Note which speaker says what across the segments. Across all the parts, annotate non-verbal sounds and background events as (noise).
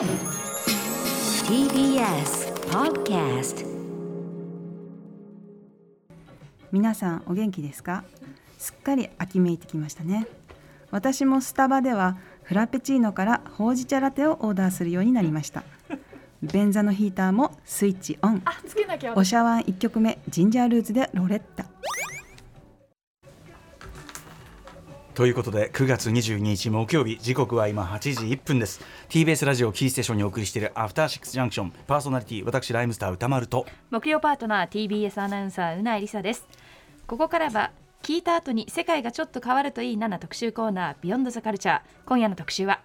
Speaker 1: TBS Podcast
Speaker 2: 皆さんお元気ですか？すっかり秋めいてきましたね。私もスタバではフラペチーノからほうじ茶ラテをオーダーするようになりました。便座のヒーターもスイッチオン。
Speaker 3: あつけなきゃ。
Speaker 2: おしゃワン1曲目ジンジャールーツでロレッタ
Speaker 4: ということで9月22日木曜日時刻は今8時1分です。TBS ラジオキーステーションにお送りしているアフターシックスジャンクションパーソナリティ私ライムスター歌丸と。
Speaker 3: 木曜パートナー TBS アナウンサーうなえりさです。ここからは聞いた後に世界がちょっと変わるといいなな特集コーナービヨンドザカルチャー今夜の特集は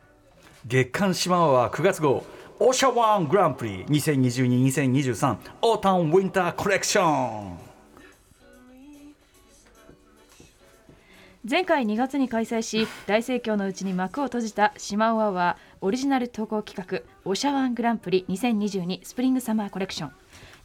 Speaker 4: 月刊シマワは9月号オシャワングランプリ2022-2023オータンウィンターコレクション
Speaker 3: 前回2月に開催し大盛況のうちに幕を閉じたシマオアワーオリジナル投稿企画おしゃワングランプリ2022スプリングサマーコレクション。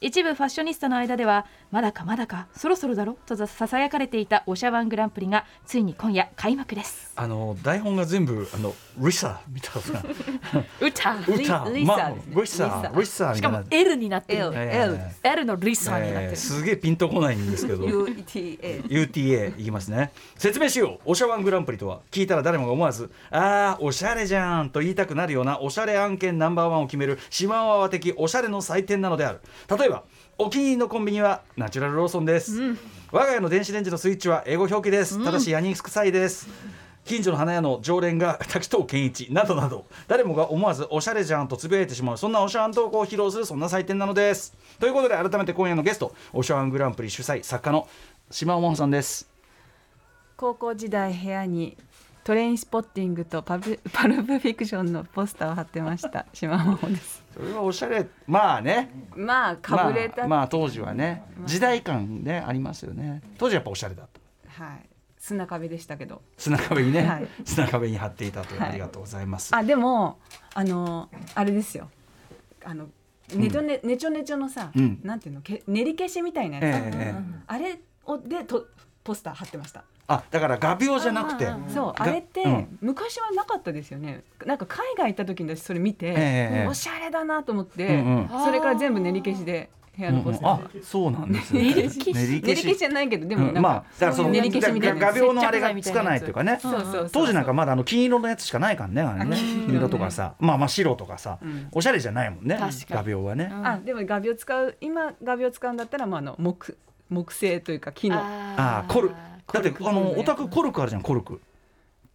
Speaker 3: 一部ファッショニスタの間ではまだかまだか。そろそろだろ？とささやかれていたオシャワングランプリがついに今夜開幕です。
Speaker 4: あの台本が全部あのリサみたいな。(laughs)
Speaker 3: 歌
Speaker 4: 歌
Speaker 2: リ
Speaker 4: ま
Speaker 2: リ
Speaker 4: リサリサみ
Speaker 3: したかも L になってる。
Speaker 2: L
Speaker 4: L
Speaker 3: L のリサになってる、
Speaker 4: えーすげえピンとこないんですけど。
Speaker 2: UTA
Speaker 4: UTA いきますね。説明しよう。おしゃワングランプリとは聞いたら誰もが思わずあーおしゃれじゃんと言いたくなるようなおしゃれ案件ナンバーワンを決める島ワ的おしゃれの祭典なのである。例えばお気に入りのコンビニはナチュラルローソンです、我が家の電子レンジのスイッチは英語表記です、ただしヤニ臭いです。近所の花屋の常連が滝藤健一などなど。誰もが思わずおしゃれじゃんとつぶやいてしまうそんなおしゃん投稿を披露するそんな祭典なのです。ということで改めて今夜のゲストおしゃわんグランプリ主催作家の島尾真帆さんです。
Speaker 2: 高校時代部屋にトレインスポッティングとパブ (laughs) パルプフィクションのポスターを貼ってました。(laughs) 島本です。
Speaker 4: それはおしゃれ。まあね。
Speaker 2: まあかぶれた、
Speaker 4: まあ、まあ当時はね。時代感ねありますよね。当時やっぱおしゃれだった。
Speaker 2: はい。砂壁でしたけど。
Speaker 4: 砂壁にね、
Speaker 2: はい。
Speaker 4: 砂壁に貼っていたという、
Speaker 2: はい。
Speaker 4: ありがとうございます。
Speaker 2: あでもあのあれですよ。あのねちょね,、ねちょねちょのさ、
Speaker 4: うん。
Speaker 2: なんていうのけ練り消しみたいなやつ、
Speaker 4: ええええ。
Speaker 2: あれをでとポスター貼ってました。
Speaker 4: あだから画鋲じゃなくて。
Speaker 2: そう。あれって、
Speaker 4: うん。
Speaker 2: 昔はなかったですよね。なんか海外行った時に私それ見て、
Speaker 4: ええ
Speaker 2: おしゃれだなと思って、
Speaker 4: うんうん。
Speaker 2: それから全部練り消しで部屋のポスター
Speaker 4: うんうん。あそうなんですね。
Speaker 2: 練り消し。
Speaker 4: 練り
Speaker 2: 練り消しじゃないけどでもなんか、
Speaker 4: うんまあだからその
Speaker 2: 練り消しみたいな。
Speaker 4: 画鋲のあれがつ。かないというかね。当時なんかまだあの金色のやつしかないからねあれね。
Speaker 2: あ金色
Speaker 4: とかさ。まあまあ白とかさ、
Speaker 2: うん。
Speaker 4: おしゃれじゃないもんね。画鋲はね、
Speaker 2: あでも画鋲使う今画鋲使うんだったらまああの木木製というか木の。
Speaker 4: あー。コルだってあのオタクコルクあるじゃんコルク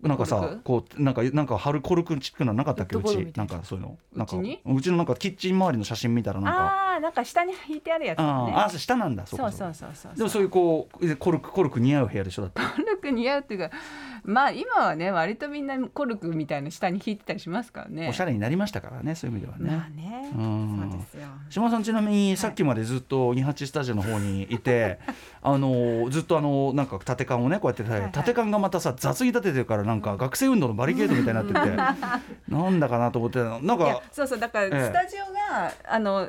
Speaker 4: なんかさこうなんかなんか貼るコルクチックなのなかったっけ？うち。な。いんかそういうの。なんか
Speaker 2: うち
Speaker 4: のなんかキッチン周りの写真見たらなんか。
Speaker 2: ああーなんか下に引いてあるやつだね。
Speaker 4: あーあー下なんだそう
Speaker 2: そう
Speaker 4: か
Speaker 2: そうそうそう。
Speaker 4: でもそういうこうコルクコルク似合う部屋でしょ？だって。
Speaker 2: コルク似合うっていうかまあ今はね割とみんなコルクみたいな下に引いてたりしますからね。
Speaker 4: おしゃれになりましたからねそういう意味ではね。
Speaker 2: まあね。
Speaker 4: うん。
Speaker 2: そうですよ。
Speaker 4: 島さんちなみにさっきまでずっと二八スタジオの方にいて、(laughs) あのずっとあのなんか縦缶をねこうやって、
Speaker 2: はい
Speaker 4: 縦缶がまたさ雑に立ててるからなんか学生運動のバリケードみたいになってて (laughs) なんだかなと思ってなん
Speaker 2: いや
Speaker 4: か
Speaker 2: そうそうだから
Speaker 4: ええ。
Speaker 2: スタジオが、あの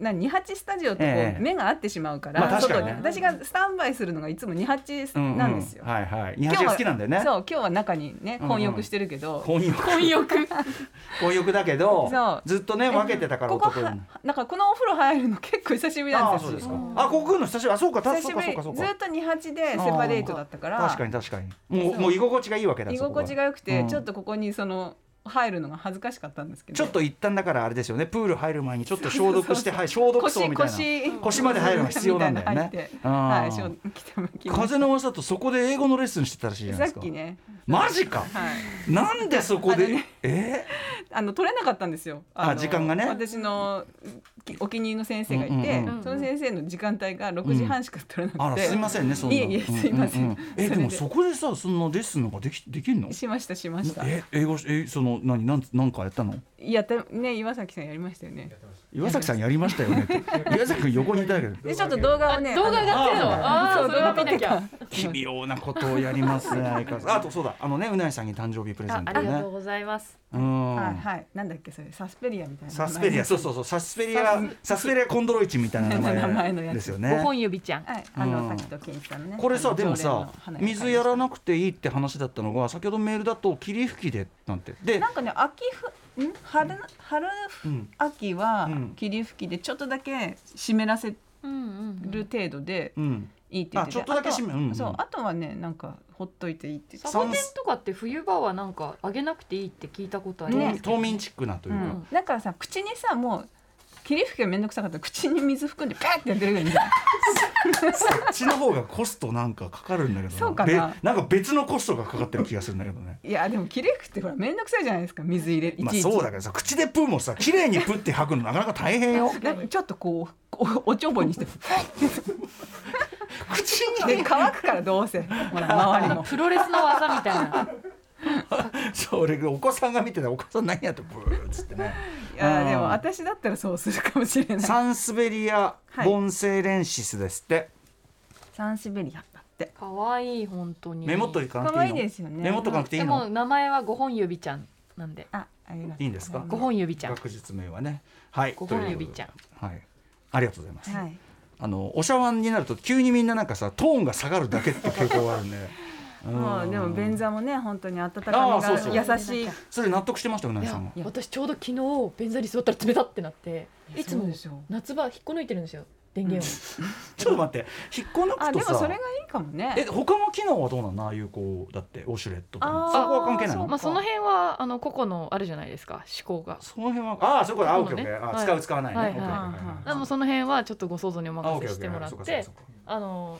Speaker 2: な二八スタジオとこう、
Speaker 4: ええ。
Speaker 2: 目が合ってしまうから、
Speaker 4: まあ確かにね。
Speaker 2: 私がスタンバイするのがいつも二八なんですよ。
Speaker 4: うんうんはい。はい二八が好きなんだよね。
Speaker 2: そう今日は中にね
Speaker 4: うんうん。
Speaker 2: 混浴してるけど、
Speaker 4: 混浴。
Speaker 3: 混浴。(laughs)
Speaker 4: 混浴だけど
Speaker 2: そう。
Speaker 4: ずっとね分けてたから
Speaker 2: ここ
Speaker 4: 男に
Speaker 2: はなんかこのお風呂入るの結構久しぶりなんですよ。
Speaker 4: ああそうですか。あここ来るの久しぶり。あそうか
Speaker 2: 久しぶり。ずっと二八でセパレートだったから。
Speaker 4: 確かに確かに。もうもう居心地がいいわけだ
Speaker 2: 居心地が良くて、
Speaker 4: うん。
Speaker 2: ちょっとここにその入るのが恥ずかしかったんですけど。
Speaker 4: ちょっと一旦だからあれですよね。プール入る前にちょっと消毒してはい消毒槽みたいな。
Speaker 2: 腰
Speaker 4: 腰。まで入るのが必要なんだよね。
Speaker 2: はい
Speaker 4: 風の噂とそこで英語のレッスンしてたらしいじゃないですか。
Speaker 2: さっきね。
Speaker 4: マジか。
Speaker 2: はい。
Speaker 4: なんでそこで、
Speaker 2: ね
Speaker 4: え？
Speaker 2: あの取れなかったんですよ。の
Speaker 4: あ時間がね。
Speaker 2: 私のきお気に入りの先生がいて、
Speaker 4: うんうん
Speaker 3: うん
Speaker 2: その先生の時間帯が6時半しか取れなくて、
Speaker 4: あらすいませんねそんない
Speaker 2: えいえすいません。
Speaker 4: うううえ
Speaker 2: で
Speaker 4: もそこでさそのレッスンなんかできできるの？
Speaker 2: しましたしました。
Speaker 4: え英語えその何何何かやったの？
Speaker 2: やったね岩崎さんやりましたよね。
Speaker 4: 岩崎さんやりましたよね (laughs) 岩崎君横にいたけど。
Speaker 2: でちょっと動画をね
Speaker 3: 動画上がってるのああ
Speaker 2: そう
Speaker 3: それは見なきゃ
Speaker 4: 奇妙なことをやりますね (laughs) あとそうだ。あのねうなぎさんに誕生日プレゼントね。
Speaker 3: あありがとうございます。
Speaker 4: うん。
Speaker 2: はいはい。なんだっけそれ。サスペリアみたいな
Speaker 4: サスペリア。そうそうそう。サスペリアサスペリア。コンドロイチンみたいな名 (laughs)
Speaker 2: 名前
Speaker 4: 前
Speaker 2: のやつ。
Speaker 3: 五
Speaker 4: ですよね。
Speaker 3: 本指ちゃん。
Speaker 2: はい。あ
Speaker 4: うん。
Speaker 2: の滝と金さんのね。
Speaker 4: これさでもさ水やらなくていいって話だったのが先ほどメールだと霧吹きでなんて。で
Speaker 2: なんかね秋ふ春春
Speaker 4: うん
Speaker 2: 秋は
Speaker 4: うん。
Speaker 2: 霧吹きでちょっとだけ湿らせる程度で
Speaker 4: うん。
Speaker 2: いいって言ってて
Speaker 4: あちょっとだけ湿
Speaker 2: あとは
Speaker 4: うん。うん
Speaker 2: そうあとはねなんかほっといていいって。言って
Speaker 3: サボテンとかって冬場はなんかあげなくていいって聞いたことあります
Speaker 4: 冬眠チックなといううか、
Speaker 2: ん、だからさ口にさもう霧吹きがめんどくさかったら口に水含んでパーってやってるぐらいじゃん
Speaker 4: そっちの方がコストなんかかかるんだけど
Speaker 2: そうかな。
Speaker 4: べなんか別のコストがかかってる気がするんだけどね。
Speaker 2: いやでも霧吹きってほらめんどくさいじゃないですか水入れいちいち、
Speaker 4: まあそうだけどさ口でプーもさ綺麗にプって吐くのなかなか大変よ。
Speaker 2: なんかちょっとこうおおちょぼにして (laughs)
Speaker 4: 口
Speaker 2: で
Speaker 4: に。
Speaker 2: 乾くからどうせ。ほら周りも。
Speaker 3: プロレスの技みたいな (laughs)
Speaker 4: それお子さんが見てたお子さん何やってブーっつってね。(laughs)
Speaker 2: いやで
Speaker 4: うん。
Speaker 2: も私だったらそうするかもしれない。
Speaker 4: サンスベリア・
Speaker 2: はい。
Speaker 4: ボンセイレンシスですって、
Speaker 2: サンシベリアだって。
Speaker 3: 可愛い本当に。
Speaker 4: メモっといかなくて
Speaker 2: 可
Speaker 4: いいの？
Speaker 2: 愛いですよね。
Speaker 4: メモっとかなくていい
Speaker 3: でも
Speaker 4: の
Speaker 3: 名前は五本指ちゃんなんで。
Speaker 2: あありがとう
Speaker 4: いいんですか？
Speaker 3: 五本指ちゃん。
Speaker 4: 学術名はね。はい。
Speaker 3: 五本指ちゃん。
Speaker 4: はい。ありがとうございます、
Speaker 2: はい。
Speaker 4: あのお茶碗になると急にみんななんかさトーンが下がるだけって傾向があるんで
Speaker 2: もうでも便座もね本当に温かみ
Speaker 4: あーそうそう。
Speaker 2: が優しい。
Speaker 4: それ納得してましたようないぎさん。も
Speaker 3: いや私ちょうど昨日便座に座ったら冷たってなって。いつも
Speaker 2: そうでしょ
Speaker 3: 夏場引っこ抜いてるんですよ電源を。(laughs)
Speaker 4: ちょっと待って引っこ抜
Speaker 2: あで
Speaker 4: くとさ。
Speaker 2: もそれがいいかもね。
Speaker 4: え他の機能はどうなの？ああいうこうだってウォシュレットとか
Speaker 2: あー
Speaker 4: そこは関係ないの？
Speaker 3: まあその辺はあの個々のあるじゃないですか思考が。
Speaker 4: その辺はああそういうこと。あオッケー使う使わないね。
Speaker 3: でもその辺はちょっとご想像にお任せしてもらって
Speaker 4: そうか。
Speaker 3: あの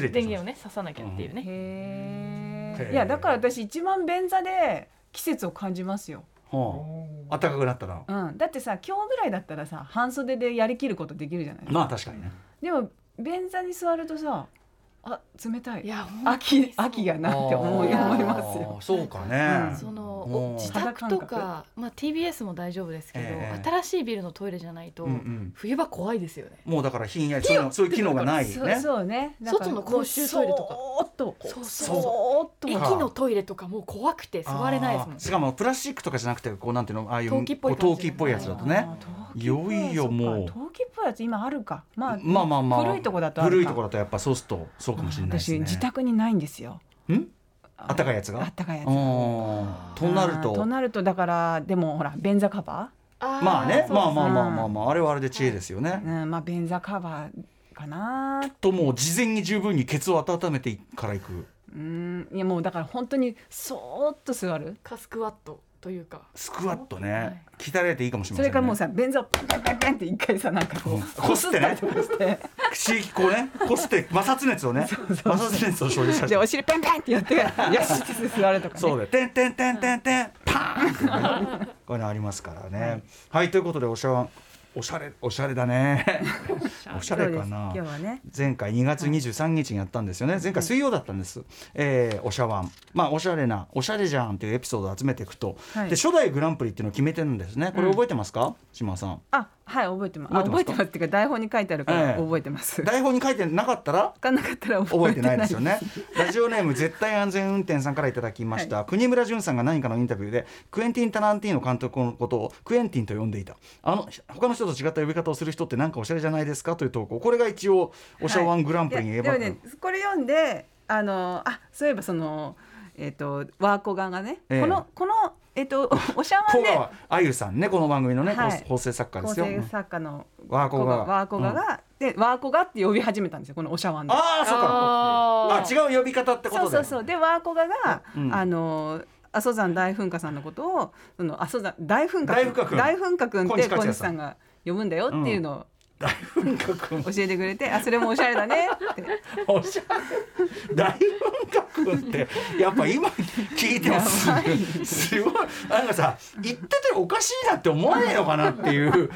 Speaker 3: 電源をね刺さなきゃっていうね、
Speaker 2: へ
Speaker 4: へー。
Speaker 2: えいやだから私一番便座で季節を感じますよ、
Speaker 4: たはあ暖かくなったら
Speaker 2: うん、だってさ今日ぐらいだったらさ半袖でやりきることできるじゃないですか、
Speaker 4: まあ確かにね。
Speaker 2: でも便座に座るとさあ冷たい。
Speaker 3: いや
Speaker 2: 秋秋がなって思い思いますよ。
Speaker 4: そうかね。
Speaker 2: うん。
Speaker 3: その自宅とか、まあ、TBS も大丈夫ですけど、
Speaker 4: ええ。
Speaker 3: 新しいビルのトイレじゃないと、
Speaker 4: うんうん。
Speaker 3: 冬場怖いですよね。
Speaker 4: もうだからひんやりそういうのそういう機能がない
Speaker 2: そう
Speaker 4: ね
Speaker 2: そうね。
Speaker 3: 外の公衆トイレとか。
Speaker 2: そーっと
Speaker 3: そう
Speaker 2: そ
Speaker 3: そう。
Speaker 2: ーっと。
Speaker 3: 駅のトイレとかもう怖くて座れないですもん
Speaker 4: あー。しかもプラスチックとかじゃなくてこうなんていうのああいう
Speaker 3: 陶器っぽい
Speaker 4: 陶器っぽいやつだとね。
Speaker 2: あー陶器っぽ
Speaker 4: いよいよもう。
Speaker 2: 陶器っぽいやつ今あるか。まあ
Speaker 4: まあまあまあ。
Speaker 2: 古いとこだとあるか。
Speaker 4: 古いとこだとやっぱそうするとそうかもしれないですね。
Speaker 2: 私自宅にないんですよ。
Speaker 4: ん？あったかいやつが？
Speaker 2: あったかいやつ
Speaker 4: となる
Speaker 2: と？
Speaker 4: と
Speaker 2: なるとだからでもほら便座カバ
Speaker 3: あー
Speaker 4: まあね。まあまあまあまあまああ。れはあれで知恵ですよね。
Speaker 2: ー、うん、まあ便座カバーかな
Speaker 4: ともう事前に十分にケツを温めてから行く
Speaker 2: うんいやもうだから本当にそーっと座る
Speaker 3: かスクワットというか
Speaker 4: スクワットね、
Speaker 3: はい
Speaker 4: 鍛えられていいかもしれませんね
Speaker 2: それからもうさ便座をパンパンパンパンって一回さなんかこう
Speaker 4: こすってね
Speaker 2: こすったりとかして
Speaker 4: 刺激こうねこすって摩擦熱をね摩擦熱を生じさせて
Speaker 2: でお尻パンパンってやってからよしって座るとかね
Speaker 4: そうで、てんてんてんてんてん、パーンってね、こういうのありますからね。はい、ということで、おしゃわん。おしゃれ、おしゃれだね。(laughs) おしゃれかな
Speaker 2: ね
Speaker 4: 前回2月23日にやったんですよね。前回水曜だったんです。えーおしゃわん。まあ、おしゃれな、おしゃれじゃんっていうエピソードを集めていくと。
Speaker 2: はい
Speaker 4: で、初代グランプリっていうのを決めてるんですね。これ覚えてますか、島さん。
Speaker 2: あはい覚えてます。あ覚え
Speaker 4: てます
Speaker 2: ます。っていうか台本に書いてあるから
Speaker 4: ええ。
Speaker 2: 覚えてます。
Speaker 4: 台本に書いてなかったら？
Speaker 2: 分かんなかったら
Speaker 4: 覚えて
Speaker 2: 覚えてない
Speaker 4: ですよね。ラジオネーム絶対安全運転さんからいただきました、国村淳さんが何かのインタビューでクエンティン・タランティーノ監督のことをクエンティンと呼んでいた。あの他の人と違った呼び方をする人って何かおしゃれじゃないですか？という投稿。これが一応おしゃワングランプリにば。れ
Speaker 2: でもねこれ読んであのあそういえばそのえっ、とワーコガがね、
Speaker 4: ええ。
Speaker 2: このこのえっ、と (laughs) おしゃわんで。
Speaker 4: 小川あゆさんねこの番組のね、
Speaker 2: はい。
Speaker 4: 構成作家で
Speaker 2: 構
Speaker 4: すよ。
Speaker 2: 成作家の
Speaker 4: ワーコガ。
Speaker 2: ワーコガが、でワーコガって呼び始めたんですよこのおしゃわんで。
Speaker 4: ああそうか。
Speaker 3: あ
Speaker 4: 違う呼び方ってことで。
Speaker 2: そうそうそう。でワーコガが、
Speaker 4: うん。
Speaker 2: あの阿蘇山大噴火さんのことをその阿蘇山大噴火
Speaker 4: 大噴火君
Speaker 2: 大噴火君って小
Speaker 4: 西さん
Speaker 2: が呼ぶんだよっていうのを
Speaker 4: 大噴火君
Speaker 2: 教えてくれて、あそれもおしゃれだね。って。
Speaker 4: おしゃれ。大噴火君ってやっぱ今聞いてもすすごい。なんかさ言ってておかしいなって思わねえのかなっていう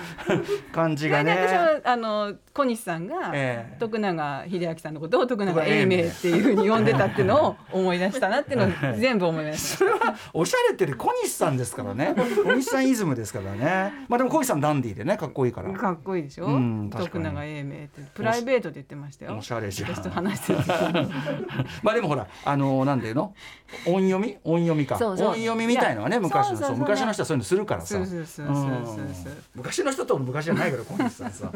Speaker 4: 感じが
Speaker 2: で私
Speaker 4: ね。
Speaker 2: はあの小西さんが、
Speaker 4: ええ。
Speaker 2: 徳永英明さんのことを徳永
Speaker 4: 英明。
Speaker 2: っていうふうに呼んでたっていうのを思い出したなっていうのを (laughs) 全部思い出し
Speaker 4: それはおしゃれってね小西さんですからね。小西さんイズムですからね。まあでも小西さんダンディーでねかっこいいから。
Speaker 2: た。かっこいいでしょ、
Speaker 4: うん
Speaker 2: 徳永英明ってプライベートで言ってましたよ。
Speaker 4: おしゃれじゃん。(laughs) まあでもほらあのなんていうの？音読み？音読みか。音読みみたいのはね昔の
Speaker 2: そう
Speaker 4: 昔の人はそういうのするからさ。
Speaker 2: そうそうそうそうそうそう
Speaker 4: うん昔の人と昔じゃないから小西さんさ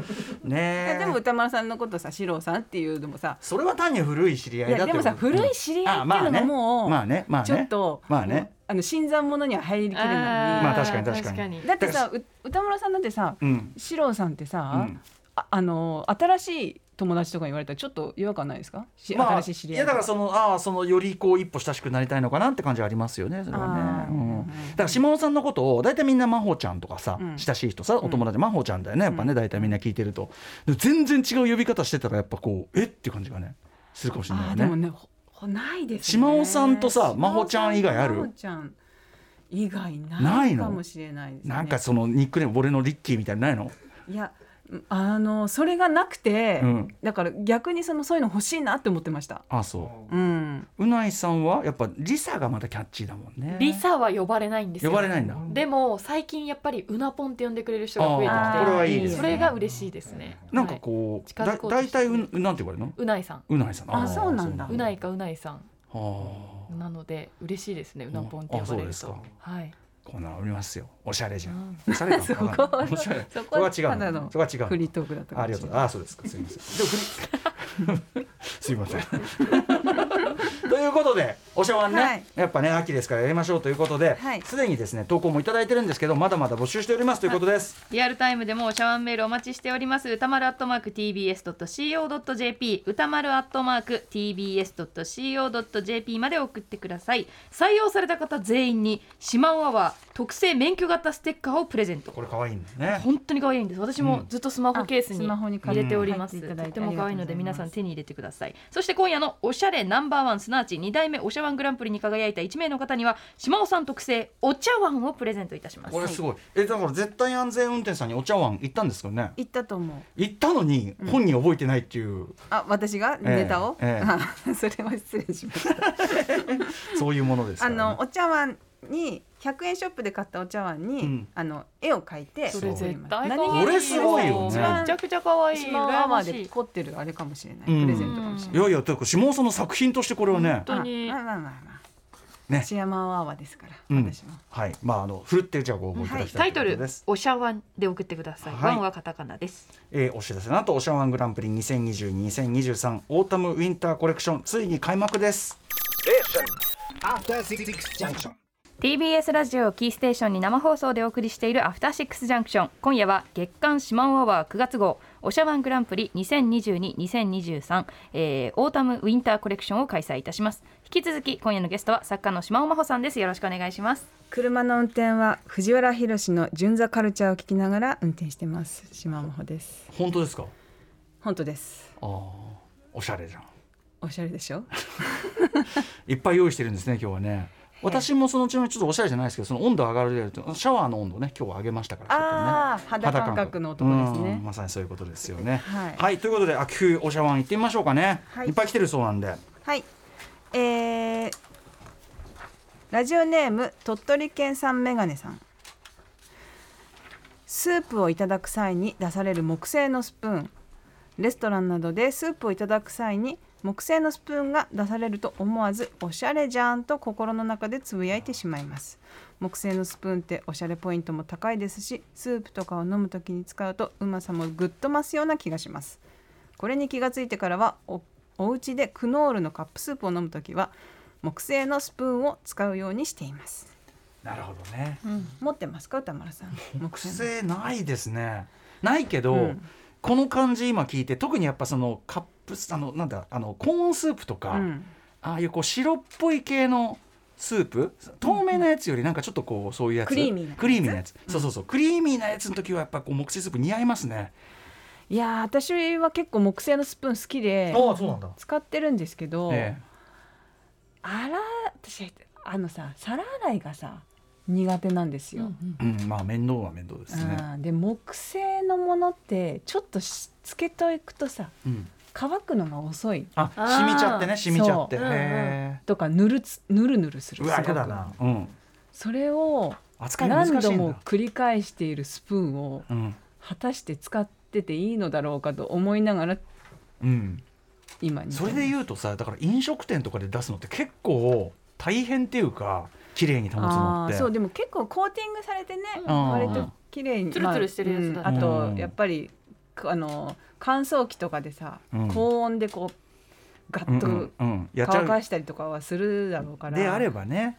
Speaker 2: い
Speaker 4: ね
Speaker 2: でも歌丸さんのことさ四郎さんっていうのもさ
Speaker 4: それは単に古い知り合い
Speaker 2: いやでもさ
Speaker 4: だってこと
Speaker 2: 古い知り合いっていうのがもう
Speaker 4: まあねまあね
Speaker 2: ちょっと
Speaker 4: まあね
Speaker 2: あの新参者には入りきれない。
Speaker 4: まあ確かに確かに。
Speaker 2: だってさう歌丸さんだってさ
Speaker 4: うん。
Speaker 2: 四郎さんって
Speaker 4: う
Speaker 2: さ
Speaker 4: ん。
Speaker 2: ああの新しい友達とかに言われたらちょっと違和感ないですか？し
Speaker 4: まあ、
Speaker 2: 新しい知り合い
Speaker 4: やだからそのああそのよりこう一歩親しくなりたいのかなって感じはありますよねそれはね。だから島尾さんのことを大体みんな真帆ちゃんとかさ、
Speaker 2: うん。
Speaker 4: 親しい人さお友達真帆ちゃんだよねやっぱね大体みんな聞いてると。全然違う呼び方してたらやっぱこうえ？っていう感じがねするかもしれないよね。
Speaker 2: あーでもねほほないですね。
Speaker 4: 島尾さんとさ真帆ちゃん以外ある？
Speaker 2: 島尾ちゃん以外
Speaker 4: な
Speaker 2: ないかもしれないですね。
Speaker 4: なんかそのニックネーム俺のリッキーみたいなのないの？
Speaker 2: いやあのそれがなくて、
Speaker 4: うん。
Speaker 2: だから逆にそのそういうの欲しいなって思ってました。
Speaker 4: あそう。
Speaker 2: うん。
Speaker 4: うないさんはやっぱリサがまたキャッチーだもんね。
Speaker 3: リサは呼ばれないんですよ。
Speaker 4: 呼ばれないんだ。
Speaker 3: でも最近やっぱりうなぽんって呼んでくれる人が増えてきて
Speaker 4: これはいいですね。
Speaker 3: それが嬉しいですね。
Speaker 4: なんか
Speaker 3: はい。
Speaker 4: こう、
Speaker 3: 近づこうと
Speaker 4: だ大
Speaker 3: して。る
Speaker 4: 体うなんて言われるの？
Speaker 3: うないさん。
Speaker 4: うないさん。
Speaker 2: あそうなんだ。
Speaker 3: うないかうないさん。
Speaker 4: はあ。
Speaker 3: なので嬉しいですねうなぽんって呼ばれ
Speaker 4: あそう
Speaker 3: る
Speaker 4: ですか。
Speaker 3: とはい
Speaker 4: こんなりますよ。おしゃれじゃ
Speaker 3: うん。ん
Speaker 4: おしゃれ
Speaker 2: そこ。
Speaker 4: かわかんない。おしゃれ。
Speaker 2: そこは
Speaker 4: そこは違うそこは違うの。
Speaker 2: フリートークだったか
Speaker 4: あありがとう。あそうですか。すいません。でもフリすいませんということでお茶碗ね、
Speaker 2: はい。
Speaker 4: やっぱね秋ですからやりましょうということで
Speaker 2: はい。
Speaker 4: すで、にですね投稿もいただいてるんですけどまだまだ募集しておりますということです、
Speaker 3: リアルタイムでもお茶碗メールお待ちしております。歌丸アットマーク TBS.CO.JP 歌丸アットマーク TBS.CO.JP まで送ってください。採用された方全員にシマオアワー特製免許型ステッカーをプレゼント。
Speaker 4: これ可愛いんだよね。
Speaker 3: 本当に可愛いんです。私もずっとスマホケースに
Speaker 2: あスマホに
Speaker 3: 入れております、
Speaker 2: うん。入ってい。ただいて
Speaker 3: とても可愛いので皆さん手に入れてください。そして今夜のおしゃれナンバーワンすなわち2代目おしゃワングランプリに輝いた1名の方には島尾さん特製お茶碗をプレゼントいたします。
Speaker 4: これすごい。えだから絶対安全運転さんにお茶碗行ったんですよね？
Speaker 2: 言ったと思う。
Speaker 4: 行ったのに本人覚えてないっていう、
Speaker 2: あ私が？ネタを、
Speaker 4: ええ。
Speaker 2: あそれは失礼しました。(laughs)
Speaker 4: そういうものですか
Speaker 2: あ
Speaker 4: ら、ね、
Speaker 2: のお茶碗に100円ショップで買ったお茶碗に、
Speaker 4: うん。
Speaker 2: あの絵を描いて
Speaker 3: それ絶対
Speaker 2: 何
Speaker 3: 可愛い
Speaker 4: これすごいよね。
Speaker 3: めちゃくちゃ可愛い。
Speaker 2: で凝ってるあれかもしれない、
Speaker 4: うん
Speaker 2: プレゼントかもしれない。
Speaker 4: いやいやというか下尾さんの作品としてこれはね。
Speaker 3: 本当に。
Speaker 2: あまあまあまあまあ。
Speaker 4: ね。
Speaker 2: シマンアワーですから、
Speaker 4: うん。
Speaker 2: 私も。
Speaker 4: はい。まああのふるってじゃあご応募いただきた
Speaker 3: タイトル
Speaker 4: いということです、「
Speaker 3: おしゃワン」で送ってください、
Speaker 4: はい。
Speaker 3: ワンはカタカナです。
Speaker 4: えーお知らせなんとオシャワングランプリ2022-2023オータムウィンターコレクションついに開幕です。
Speaker 5: After Six Junction.
Speaker 3: TBS ラジオキーステーションに生放送でお送りしているアフターシックスジャンクション今夜は月刊シマンアワー9月号。おしゃワングランプリ2022-2023、えーオータムウィンターコレクションを開催いたします。引き続き今夜のゲストは作家の島尾真帆さんです。よろしくお願いします。
Speaker 2: 車の運転は藤原宏の純ザカルチャーを聞きながら運転してます。島真帆です。
Speaker 4: 本当ですか？
Speaker 2: 本当です。
Speaker 4: ああおしゃれじゃん。
Speaker 2: おしゃれでしょ？(laughs)
Speaker 4: いっぱい用意してるんですね今日はね私もそのうちのちょっとおしゃれじゃないですけどその温度上がるとシャワーの温度ね今日は上げましたからね
Speaker 2: ああ肌感覚の男ですね。
Speaker 4: うんまさにそういうことですよね。
Speaker 2: はい。
Speaker 4: ということで秋冬おしゃワン行ってみましょうかね、
Speaker 2: はい。
Speaker 4: い、っぱい来てるそうなんで。
Speaker 2: はい。えー、ラジオネーム鳥取県産メガネさん。スープをいただく際に出される木製のスプーンレストランなどでスープをいただく際に木製のスプーンが出されると思わずおしゃれじゃんと心の中でつぶやいてしまいます。木製のスプーンっておしゃれポイントも高いですしスープとかを飲む時に使うとうまさもぐっと増すような気がします。これに気がついてからはおお家でクノールのカップスープを飲む時は木製のスプーンを使うようにしています、
Speaker 4: なるほどね。
Speaker 2: 持ってますか歌丸さん？
Speaker 4: 木
Speaker 2: 製
Speaker 4: ないですね。ないけど、
Speaker 2: うん
Speaker 4: この感じ今聞いて特にやっぱそのカップスあのなんだあのコーンスープとか、
Speaker 2: うん。
Speaker 4: ああいうこう白っぽい系のスープ透明なやつよりなんかちょっとこうそういうやつ。
Speaker 2: クリーミーなやつ
Speaker 4: クリーミーなやつ、そうそうそう。クリーミーなやつの時はやっぱこう木製スープ似合いますね、
Speaker 2: いやー私は結構木製のスプーン好きで
Speaker 4: ああそうなんだ、
Speaker 2: 使ってるんですけど、
Speaker 4: え
Speaker 2: あら私あのさ皿洗いがさ苦手なんですよ、
Speaker 4: えうん。まあ面倒は面倒ですね、
Speaker 2: うんで木製のものってちょっとしつけといくとさ
Speaker 4: うん、
Speaker 2: 乾くのが遅い。
Speaker 4: あ染みちゃってね染みちゃって。
Speaker 3: そう。うんうん
Speaker 4: へ
Speaker 2: とかぬるつぬるぬるす
Speaker 4: えうわだな。うん。
Speaker 2: それを何度も繰り返しているスプーンを
Speaker 4: うん。
Speaker 2: 果たして使ってていいのだろうかと思いながら
Speaker 4: うん。
Speaker 2: 今に
Speaker 4: それで言うとさだから飲食店とかで出すのって結構大変っていうか綺麗に保つのって。
Speaker 2: そうでも結構コーティングされてね、
Speaker 4: うん。
Speaker 2: 割と綺麗に
Speaker 3: ツルツルしてるやつだ。
Speaker 2: まあうん。あ
Speaker 4: うん。
Speaker 2: とやっぱりあの乾燥機とかでさ、
Speaker 4: うん。
Speaker 2: 高温でこうガッと乾か
Speaker 4: う
Speaker 2: したりとかはするだろうから。
Speaker 4: であればね。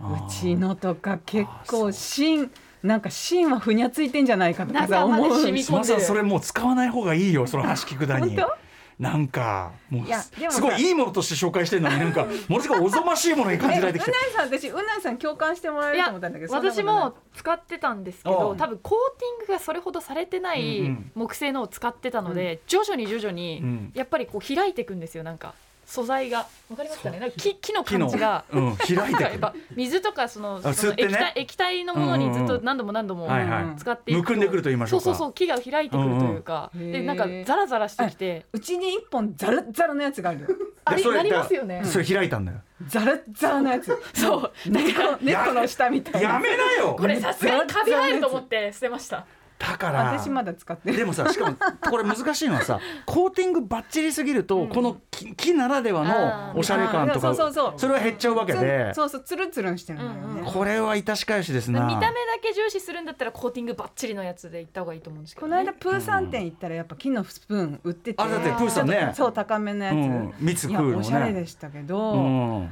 Speaker 2: うちのとか結構芯なんか芯はふにゃついてんじゃないかとかさ思う
Speaker 3: 染み込ん
Speaker 4: 島さんそれもう使わない方がいいよその端聞くだに。
Speaker 2: 本当？
Speaker 4: なんかもうすごいいいものとして紹介してるのになんか (laughs) ものすごいおぞましいものに感じられてきて
Speaker 2: いさん私うないさん共感してもらえると思ったんだけど
Speaker 3: 私も使ってたんですけ
Speaker 4: あ
Speaker 3: ど
Speaker 4: あ
Speaker 3: 多分コーティングがそれほどされてな
Speaker 4: うんう
Speaker 3: い
Speaker 4: ん。
Speaker 3: 木製のを使ってたので、徐々に徐々
Speaker 4: う
Speaker 3: に
Speaker 4: ん。
Speaker 3: やっぱりこう開いていくんですよなんか素材が。わかりますかね？なんか木木の感じが。
Speaker 4: うん。開い
Speaker 3: なんか
Speaker 4: てく
Speaker 3: やっぱ水とかその
Speaker 4: あ
Speaker 3: その液体液体のものにずっと何度も何度も使っていく
Speaker 4: むくんでくると言いましょか。
Speaker 3: そううそうそう木が開いてくるというか、
Speaker 2: うんうん。
Speaker 3: でなんかザラザラしてきて。
Speaker 2: うちに一本ザラザラのやつがあるよ。
Speaker 3: あれ
Speaker 4: それ
Speaker 3: なりますよね。
Speaker 4: それ開いたんだよ。
Speaker 2: ザラザラのやつ。
Speaker 3: そう。
Speaker 2: ネットネットの下みたいな。
Speaker 4: やめなよ。
Speaker 3: これさすがにカビ生えると思って捨てました
Speaker 4: だから。
Speaker 2: 私まだ使ってる。
Speaker 4: でもさしかも (laughs) これ難しいのはさコーティングばっちりすぎると、この木木ならではのおしゃれ感とか
Speaker 2: そうそうそう。
Speaker 4: れは減っちゃうわけで。
Speaker 2: つそうそうつるつるしてるんだよね、
Speaker 3: うんうん。
Speaker 4: これは致し返しですな。
Speaker 3: 見た目だけ重視するんだったらコーティングバッチリのやつでいった方がいいと思うんですけど、ね、
Speaker 2: この間プーさん店行ったらやっぱ木のスプーン売ってて。
Speaker 4: あれだってプーさんね。
Speaker 2: そう高めのやつ、
Speaker 4: うん。蜜
Speaker 2: い
Speaker 4: 食うのね。
Speaker 2: やおしゃれでしたけど、
Speaker 4: うん。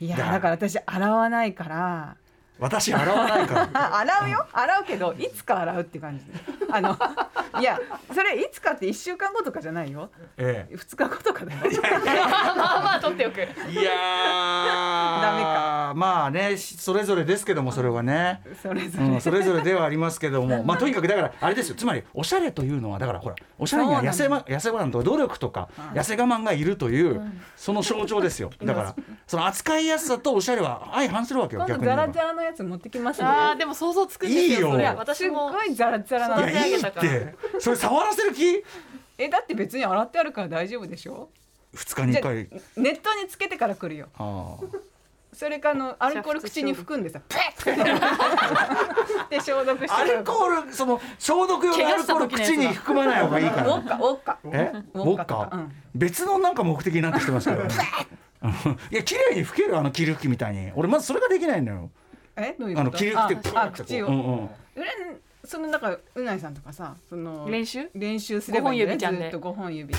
Speaker 2: いや
Speaker 4: だ
Speaker 2: だから私洗わないから
Speaker 4: 私洗わないから。
Speaker 2: あ (laughs) 洗うよ。洗うけどいつか洗うって感じ。であのいやそれいつかって1週間後とかじゃないよ。
Speaker 4: え
Speaker 2: 2日後とかだよ。
Speaker 3: まあまあ取っておく。
Speaker 4: えいやー。
Speaker 2: ダメか。
Speaker 4: まあねそれぞれですけどもそれはね。
Speaker 2: それぞれ、
Speaker 4: うん、それぞれではありますけども、(laughs) まあ、とにかくだからあれですよ。つまりおしゃれというのはだからほらおしゃれには痩せ,、ま、痩せ我慢とか努力とか、痩せ我慢がいるという、その象徴ですよ。だからその扱いやすさとおしゃれは相反するわけよ逆に
Speaker 2: やつ持ってきますね。
Speaker 3: あーでも想像つくんですよ
Speaker 4: いいよ。
Speaker 3: それ
Speaker 2: すっ
Speaker 3: 私も
Speaker 2: ごいザラザラなの
Speaker 4: いやいいって。それ触らせる気？
Speaker 2: えだって別に洗ってあるから大丈夫でしょ
Speaker 4: ？2日に
Speaker 2: じゃ
Speaker 4: 1回
Speaker 2: ネットにつけてから来るよ。
Speaker 4: ああ。
Speaker 2: それかあのアルコール口に含んでさプッって消毒して
Speaker 4: アルコールその消毒用のアルコール
Speaker 3: 怪我した時のやつだ
Speaker 4: 口に含まない方がいいか
Speaker 2: ウォ
Speaker 4: ら
Speaker 2: ッカウォッカ。
Speaker 4: え？ウォッカ
Speaker 2: とか。うん。
Speaker 4: 別のなんか目的になってきてますからね。いや綺麗に拭けるあの霧吹きみたいに。俺まずそれができないのよ
Speaker 2: え？どういうこと？
Speaker 4: あの霧吹きでプ
Speaker 2: あ
Speaker 4: ーってこう
Speaker 2: あ口を、
Speaker 4: うんうん。
Speaker 2: そのなんかうないさんとかさその
Speaker 3: 練習？
Speaker 2: 練習すればいいんだよ
Speaker 3: 五本指ちゃんで。
Speaker 2: ずっと5本指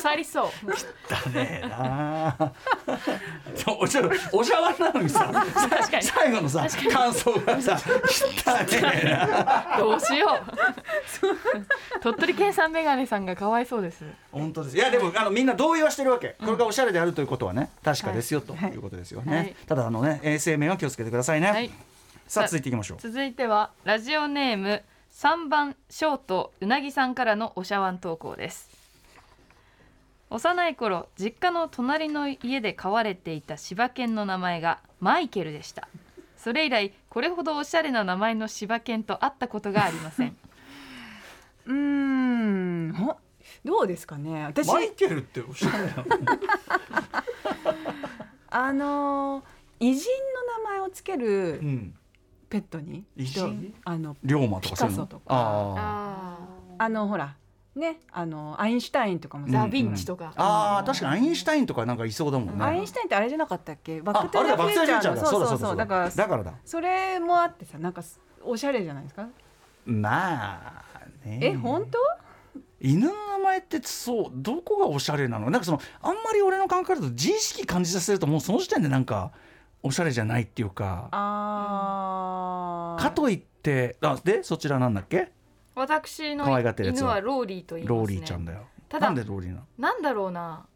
Speaker 3: 腐りそう。
Speaker 4: だね。えなそうちょっとお茶碗なのにさ
Speaker 3: かに。
Speaker 4: 最後のさ感想が。さ汚ねえな。
Speaker 3: どうしよう。鳥取県産メガネさんがかわいそうです。
Speaker 4: 本当です。いやでもあのみんな同意はしてるわけ。これがおしゃれであるということはね確かですよとい。うことですよね、
Speaker 3: はい。
Speaker 4: ただあのね衛生面は気をつけてくださいね、
Speaker 3: はい。
Speaker 4: さあ続いていきましょう。
Speaker 3: 続いてはラジオネーム3番ショートうなぎさんからのおしゃわん投稿です幼い頃実家の隣の家で飼われていた柴犬の名前がマイケルでした。それ以来これほどおしゃれな名前の柴犬と会ったことがありません。(laughs)
Speaker 2: うーん。ほどうですかね。私
Speaker 4: マイケルっておしゃれなの？(laughs)
Speaker 2: あのー偉人の名前をつける
Speaker 4: うん。
Speaker 2: ペットに
Speaker 4: 偉人？
Speaker 2: あの
Speaker 4: 龍馬とかそういうの？
Speaker 2: ピカソとか。
Speaker 4: あ
Speaker 3: あ
Speaker 2: あのほらねあのアインシュタインとかも
Speaker 4: うん。
Speaker 2: さ、
Speaker 3: ダ・ヴィンチとか、
Speaker 4: ああー確かにアインシュタインとかなんか。いそうだもんね
Speaker 2: アインシュタインってあれじゃなかったっけ？バッ
Speaker 4: あ
Speaker 2: クトゥザ
Speaker 4: フューチャーだ。
Speaker 2: そう
Speaker 4: そうだそううだ。
Speaker 2: から
Speaker 4: だからだ。
Speaker 2: それもあってさなんかおしゃれじゃないですか、
Speaker 4: まあね。
Speaker 2: え本当？
Speaker 4: 犬の名前ってそうどこがおしゃれなの？なんかそのあんまり俺の感覚だと自意識感じさせるともうその時点でなんかおしゃれじゃないっていうか。
Speaker 2: あー。
Speaker 4: かといってあでそちらなんだっけ？
Speaker 3: 私の
Speaker 4: 可愛がってるやつは。
Speaker 3: 犬はローリーと言います、ね、
Speaker 4: ローリーちゃんだよ。
Speaker 3: ただ
Speaker 4: なんでローリーなの？
Speaker 3: なんだろうな。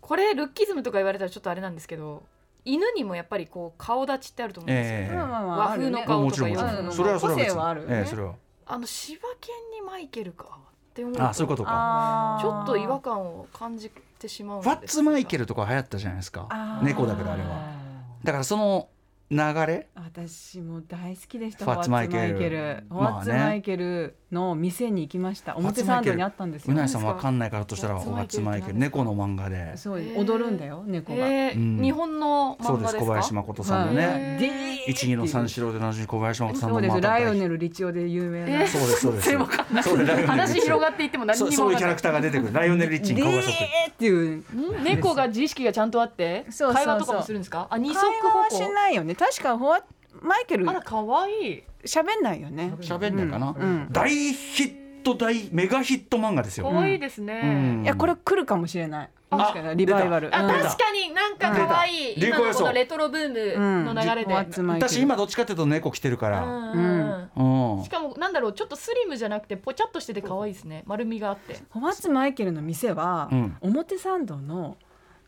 Speaker 3: これルッキズムとか言われたらちょっとあれなんですけど犬にもやっぱりこう顔立ちってあると思うんですよ、
Speaker 4: ええ。
Speaker 2: まあまあまあ。
Speaker 3: 和風の顔
Speaker 4: もちろんもちろ
Speaker 3: うん。
Speaker 4: んそれはそれは別に
Speaker 2: 個性はあるよね。
Speaker 4: ええそれは。
Speaker 3: あの柴犬にマイケルかって思う
Speaker 4: あそういうことか。
Speaker 3: ちょっと違和感を感じてしまうん
Speaker 4: ファッツマイケ
Speaker 3: ル
Speaker 4: ルとか流行ったじゃないですか猫だけどあれはだからその流れ？
Speaker 2: 私も大好きでした。
Speaker 4: ファッツマイケル。
Speaker 2: ファッツマイケルの店に行きました。表参道にあったんですよ。
Speaker 4: うなぎさんわかんないからとしたら
Speaker 3: ファッ
Speaker 4: ファッツマイケル。猫の漫画で。
Speaker 2: そう踊るんだよ猫が、
Speaker 3: えー。
Speaker 4: うん。
Speaker 3: 日本の
Speaker 4: そうです。小林誠さんのね。一二の三四郎で同じ小林誠さん
Speaker 2: そうです。ライオネルリチオで有名な、
Speaker 3: え
Speaker 4: そうです。そうです。
Speaker 3: 話広がっていっても何
Speaker 4: そう
Speaker 3: にも
Speaker 4: そういうキャラクターが出てくる。ライオネルリッチに顔がそっ
Speaker 2: ていう
Speaker 3: ん。猫が自意識がちゃんとあって会話とかもするんですか？あ二足歩行？
Speaker 2: しないよね。確かフォアマイケル
Speaker 3: あら可愛い。
Speaker 2: 喋んないよね。
Speaker 4: 喋んないかな、
Speaker 2: うん。うん。
Speaker 4: 大ヒット大メガヒット漫画ですよ、
Speaker 3: 可愛いですね、
Speaker 4: うん。
Speaker 2: いやこれ来るかもしれない。
Speaker 4: あ
Speaker 2: もしかしたらリバイバル。
Speaker 3: あ
Speaker 2: うん。
Speaker 3: 確かになんか可愛い、今のこのレトロブームの流れで、
Speaker 2: フォアツマイケル
Speaker 4: 私今どっちかっていうと猫着てるから、
Speaker 3: うん。うん。
Speaker 4: うん
Speaker 3: しかもなんだろうちょっとスリムじゃなくてぽちゃっとしてて可愛いですね。丸みがあって。
Speaker 2: フォアツマイケルの店は、
Speaker 4: うん。
Speaker 2: 表参道の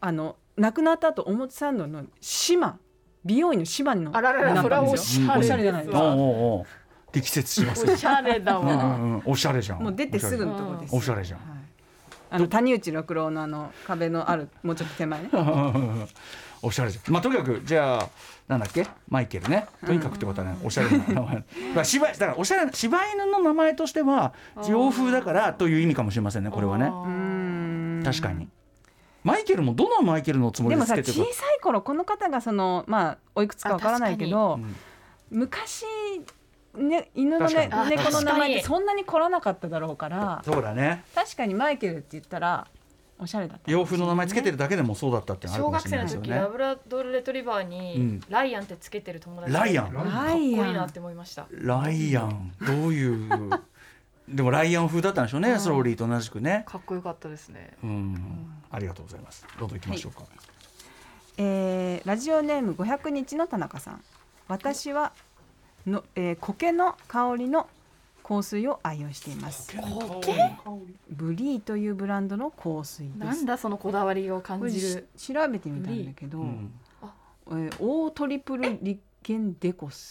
Speaker 2: あの亡くなった後表参道の島美容院の島の
Speaker 3: あららら
Speaker 2: にな
Speaker 3: それはお
Speaker 2: ったんです。よ
Speaker 3: しゃれ
Speaker 2: おしゃれじゃないですか。
Speaker 4: おうおうおう力説します
Speaker 3: おしゃれだわ、
Speaker 4: んうんおしゃれじゃん。
Speaker 2: もう出てすぐのとこです
Speaker 4: おしゃれじゃん。
Speaker 2: はい。あの谷内六郎のあの壁のあるもうちょっと手前ね。(laughs)
Speaker 4: おしゃれじゃん。まあとにかくじゃあなんだっけ？マイケルね。とにかくってことはねおしゃれな名前。だから柴だからおしゃれな柴犬の名前としては洋風だからという意味かもしれませんねこれはね。確かにマイケルもどのマイケルのつもり
Speaker 2: でもさ
Speaker 4: でつけてるか。
Speaker 2: 小さい頃この方がそのまあおいくつかわからないけど
Speaker 4: うん
Speaker 2: 昔ね犬のね猫の名前ってそんなに凝らなかっただろうから
Speaker 4: そうだね。
Speaker 2: 確かにマイケルって言ったらおしゃれだった。
Speaker 4: 洋風の名前つけてるだけでもそうだったってのあるか
Speaker 3: 小学
Speaker 4: もしれない
Speaker 3: 生の時ラブラドルレトリバー
Speaker 4: うん。
Speaker 3: にライアンってつけてる友達
Speaker 4: ライアン。
Speaker 3: かっこ
Speaker 2: ライアン。
Speaker 3: いいなって思いました。
Speaker 4: ライアン。どういうでもライアン風だったんでしょうね、スローリーと同じくね。
Speaker 3: かっこよかったですね。
Speaker 4: うん、ありがとうございます。どんどん行きましょうか、
Speaker 2: えーラジオネーム500日の田中さん。私はの、えー苔の香りの香水を愛用しています。
Speaker 3: 苔
Speaker 2: ブリーというブランドの香水です。
Speaker 3: なんだそのこだわりを感じる。
Speaker 2: 調べてみたんだけど、
Speaker 4: うん。
Speaker 2: えーオートリプルリケンデコス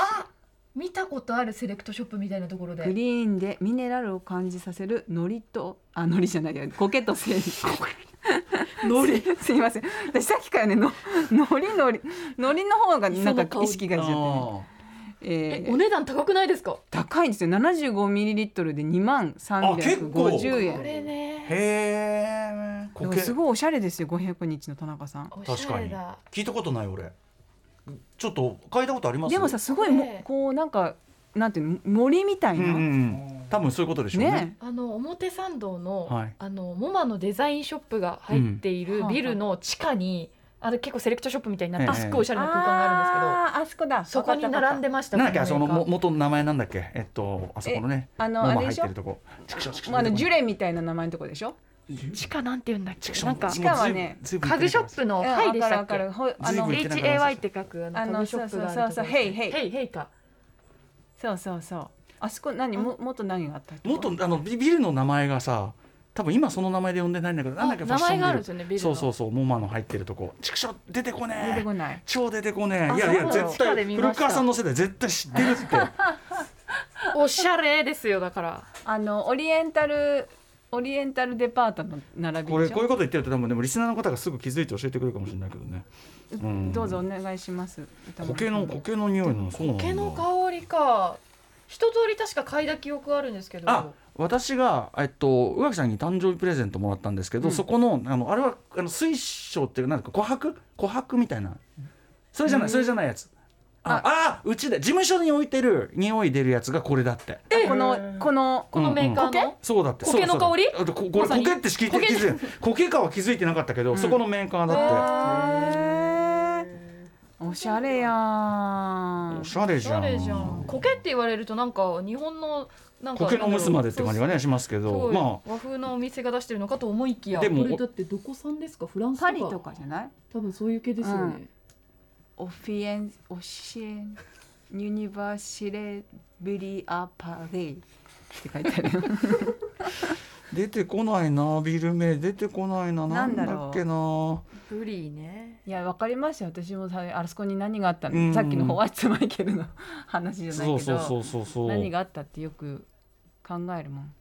Speaker 3: 見たことあるセレクトショップみたいなところで。
Speaker 2: グリーンでミネラルを感じさせるのりとあのりじゃないや苔と繊維のりすいません。私さっきからねののりのりのりの方がなんか意識がいっちゃってね、えー
Speaker 3: えお値段高くないですか？
Speaker 2: 高いんですよ。75ミリリットルで2万350
Speaker 3: こ
Speaker 2: 円。
Speaker 3: れね。
Speaker 4: へえ
Speaker 2: すごいおしゃれですよ500日の田中さん。
Speaker 3: お
Speaker 4: 確かに
Speaker 3: しゃれだ。
Speaker 4: 聞いたことない俺ちょっと嗅いだことあります？
Speaker 2: でもさすごいも
Speaker 3: こ
Speaker 2: うなんかなんていうの森みたい
Speaker 4: うんう
Speaker 2: な、
Speaker 4: ん。多分そういうことでしょうね。
Speaker 2: ね。
Speaker 3: あの表参道の、
Speaker 4: はい。
Speaker 3: あのモマのデザインショップが入っている
Speaker 2: うん。
Speaker 3: ビルの地下に、あれ結構セレクトショップみたいになって、
Speaker 4: ええ。
Speaker 3: すっごいおしゃれな空間があるんですけど
Speaker 2: あそこだ。
Speaker 3: そこに並んでました
Speaker 4: なんだっけその元の名前なんだっけ？えっとあそこのね
Speaker 2: あの
Speaker 4: モマ
Speaker 2: あれでしょ？あのジュレみたいな名前のとこでしょ？
Speaker 3: 地下なんて言うんだっけ？なんか
Speaker 2: 地下はね
Speaker 3: 家具ショップの
Speaker 2: うん
Speaker 3: ハイでしたっけ？
Speaker 2: あの
Speaker 3: HAY って書くあの
Speaker 2: あの
Speaker 3: 家具ショップがあるところ
Speaker 2: そうそうそうヘイヘイ
Speaker 3: ヘイヘイか。
Speaker 2: そうそうそう。あそこ何？も元何があった
Speaker 4: もっとあのビビルの名前がさ多分今その名前で呼んでないんだけどなんだっけ？
Speaker 3: 名前があるんですよねビルの。
Speaker 4: そうそうそうモマの入ってるとこ。チクショ出てこねえ。
Speaker 2: 出てこない。
Speaker 4: 超出てこねえ。
Speaker 3: あ
Speaker 4: いやいや絶対古川さんの世代絶対知ってるって。(laughs)
Speaker 3: おしゃれですよだから。
Speaker 2: あのオリエンタルオリエンタルデパートの並びでしょ？
Speaker 4: これこういうこと言ってると多分でもリスナーの方がすぐ気づいて教えてくれるかもしれないけどね。うん。
Speaker 2: どうぞお願いします。
Speaker 4: 苔の苔の匂いのそうなんだ。
Speaker 3: 毛の香りか。一通り確か嗅いだ記憶あるんですけど。
Speaker 4: あ私が、えっと、宇垣さんに誕生日プレゼントもらったんですけど、そこのあのあれはあの水晶っていうなんか琥珀？琥珀みたいな。それじゃないそれじゃないやつああうちで事務所に置いてる匂い出るやつがこれだって。
Speaker 2: あこのこの
Speaker 3: このメーカーの、
Speaker 4: そうだって
Speaker 3: 苔の香り
Speaker 4: そうそうあとここれ苔って聞いて気づいて苔かは気づいてなかったけど、そこのメーカーだって。
Speaker 2: おしゃれやん。
Speaker 4: おしゃれじゃん。
Speaker 3: 苔って言われるとなんか日本のなんか
Speaker 4: 苔の娘までって感じがねしますけどま
Speaker 3: 和風のお店が出してるのかと思いきや
Speaker 4: でも
Speaker 3: これだってどこ産ですか？フランスとか。
Speaker 2: パリとかじゃない？
Speaker 3: 多分そういう系ですよね、
Speaker 2: オフィエンオシエンユニバーシレブリアパレイって書いてある (laughs)
Speaker 4: 出てこないなビル名。出てこないな。なんだっけな。
Speaker 3: ブリーね。
Speaker 2: いやわかりますよ。私もさあそこに何があった
Speaker 4: うん。
Speaker 2: のさっきのホワイトマイケルの。話じゃないけど。
Speaker 4: そうそうそうそうそう。
Speaker 2: 何があったってよく考えるもん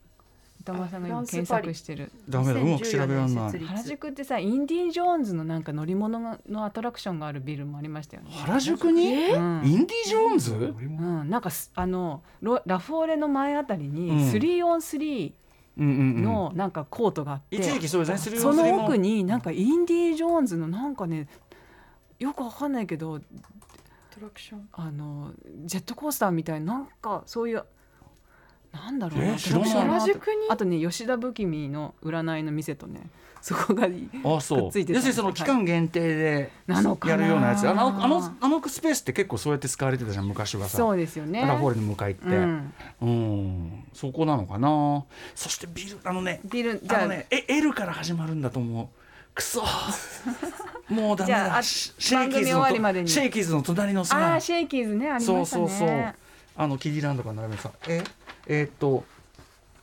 Speaker 2: 歌丸さんが今検索してる。
Speaker 4: ダメだうまく調べらんな。い
Speaker 3: 2014年設立。
Speaker 2: 原宿ってさインディ・ジョーンズのなんか乗り物ののアトラクションがあるビルもありましたよね。
Speaker 4: 原宿に？イン
Speaker 2: うん。
Speaker 4: ディ・ジョーンズ？
Speaker 2: うん、なんかすあのロラフォーレの前あたり
Speaker 4: うん。
Speaker 2: に 3on3
Speaker 4: うんうんうん。
Speaker 2: のなんかコートがあって、
Speaker 4: 一時期そうですね
Speaker 2: その奥
Speaker 4: に
Speaker 2: になんかインディ・ジョーンズのなんかねよくわかんないけど
Speaker 3: アトラクション。
Speaker 2: あのジェットコースターみたいななんかそういうなんだろうあって
Speaker 3: 原宿に
Speaker 2: あとね吉田不気味の占いの店とねそこがいい
Speaker 4: あそう。
Speaker 2: くっついてた
Speaker 4: 要するにその期間限定でやるようなやつ。あのあのあのスペースって結構そうやって使われてたじゃん昔はさ。
Speaker 2: そうですよね。
Speaker 4: ラフォーレの向かいって。
Speaker 2: うん、
Speaker 4: うん。そこなのかな。そしてビルあのね
Speaker 2: ビルじゃあ
Speaker 4: あのねえ L から始まるんだと思う。くそ (laughs) もうダメ
Speaker 2: じゃああ
Speaker 4: だシシェイ
Speaker 2: 番組終
Speaker 4: キーズの
Speaker 2: わりまでに。
Speaker 4: シェイキーズの隣の
Speaker 2: あ
Speaker 4: さ。
Speaker 2: あシェイキーズねあり
Speaker 4: そ
Speaker 2: ましたね。
Speaker 4: うそうそう。あのキディランドから並べてさ。え？えーっと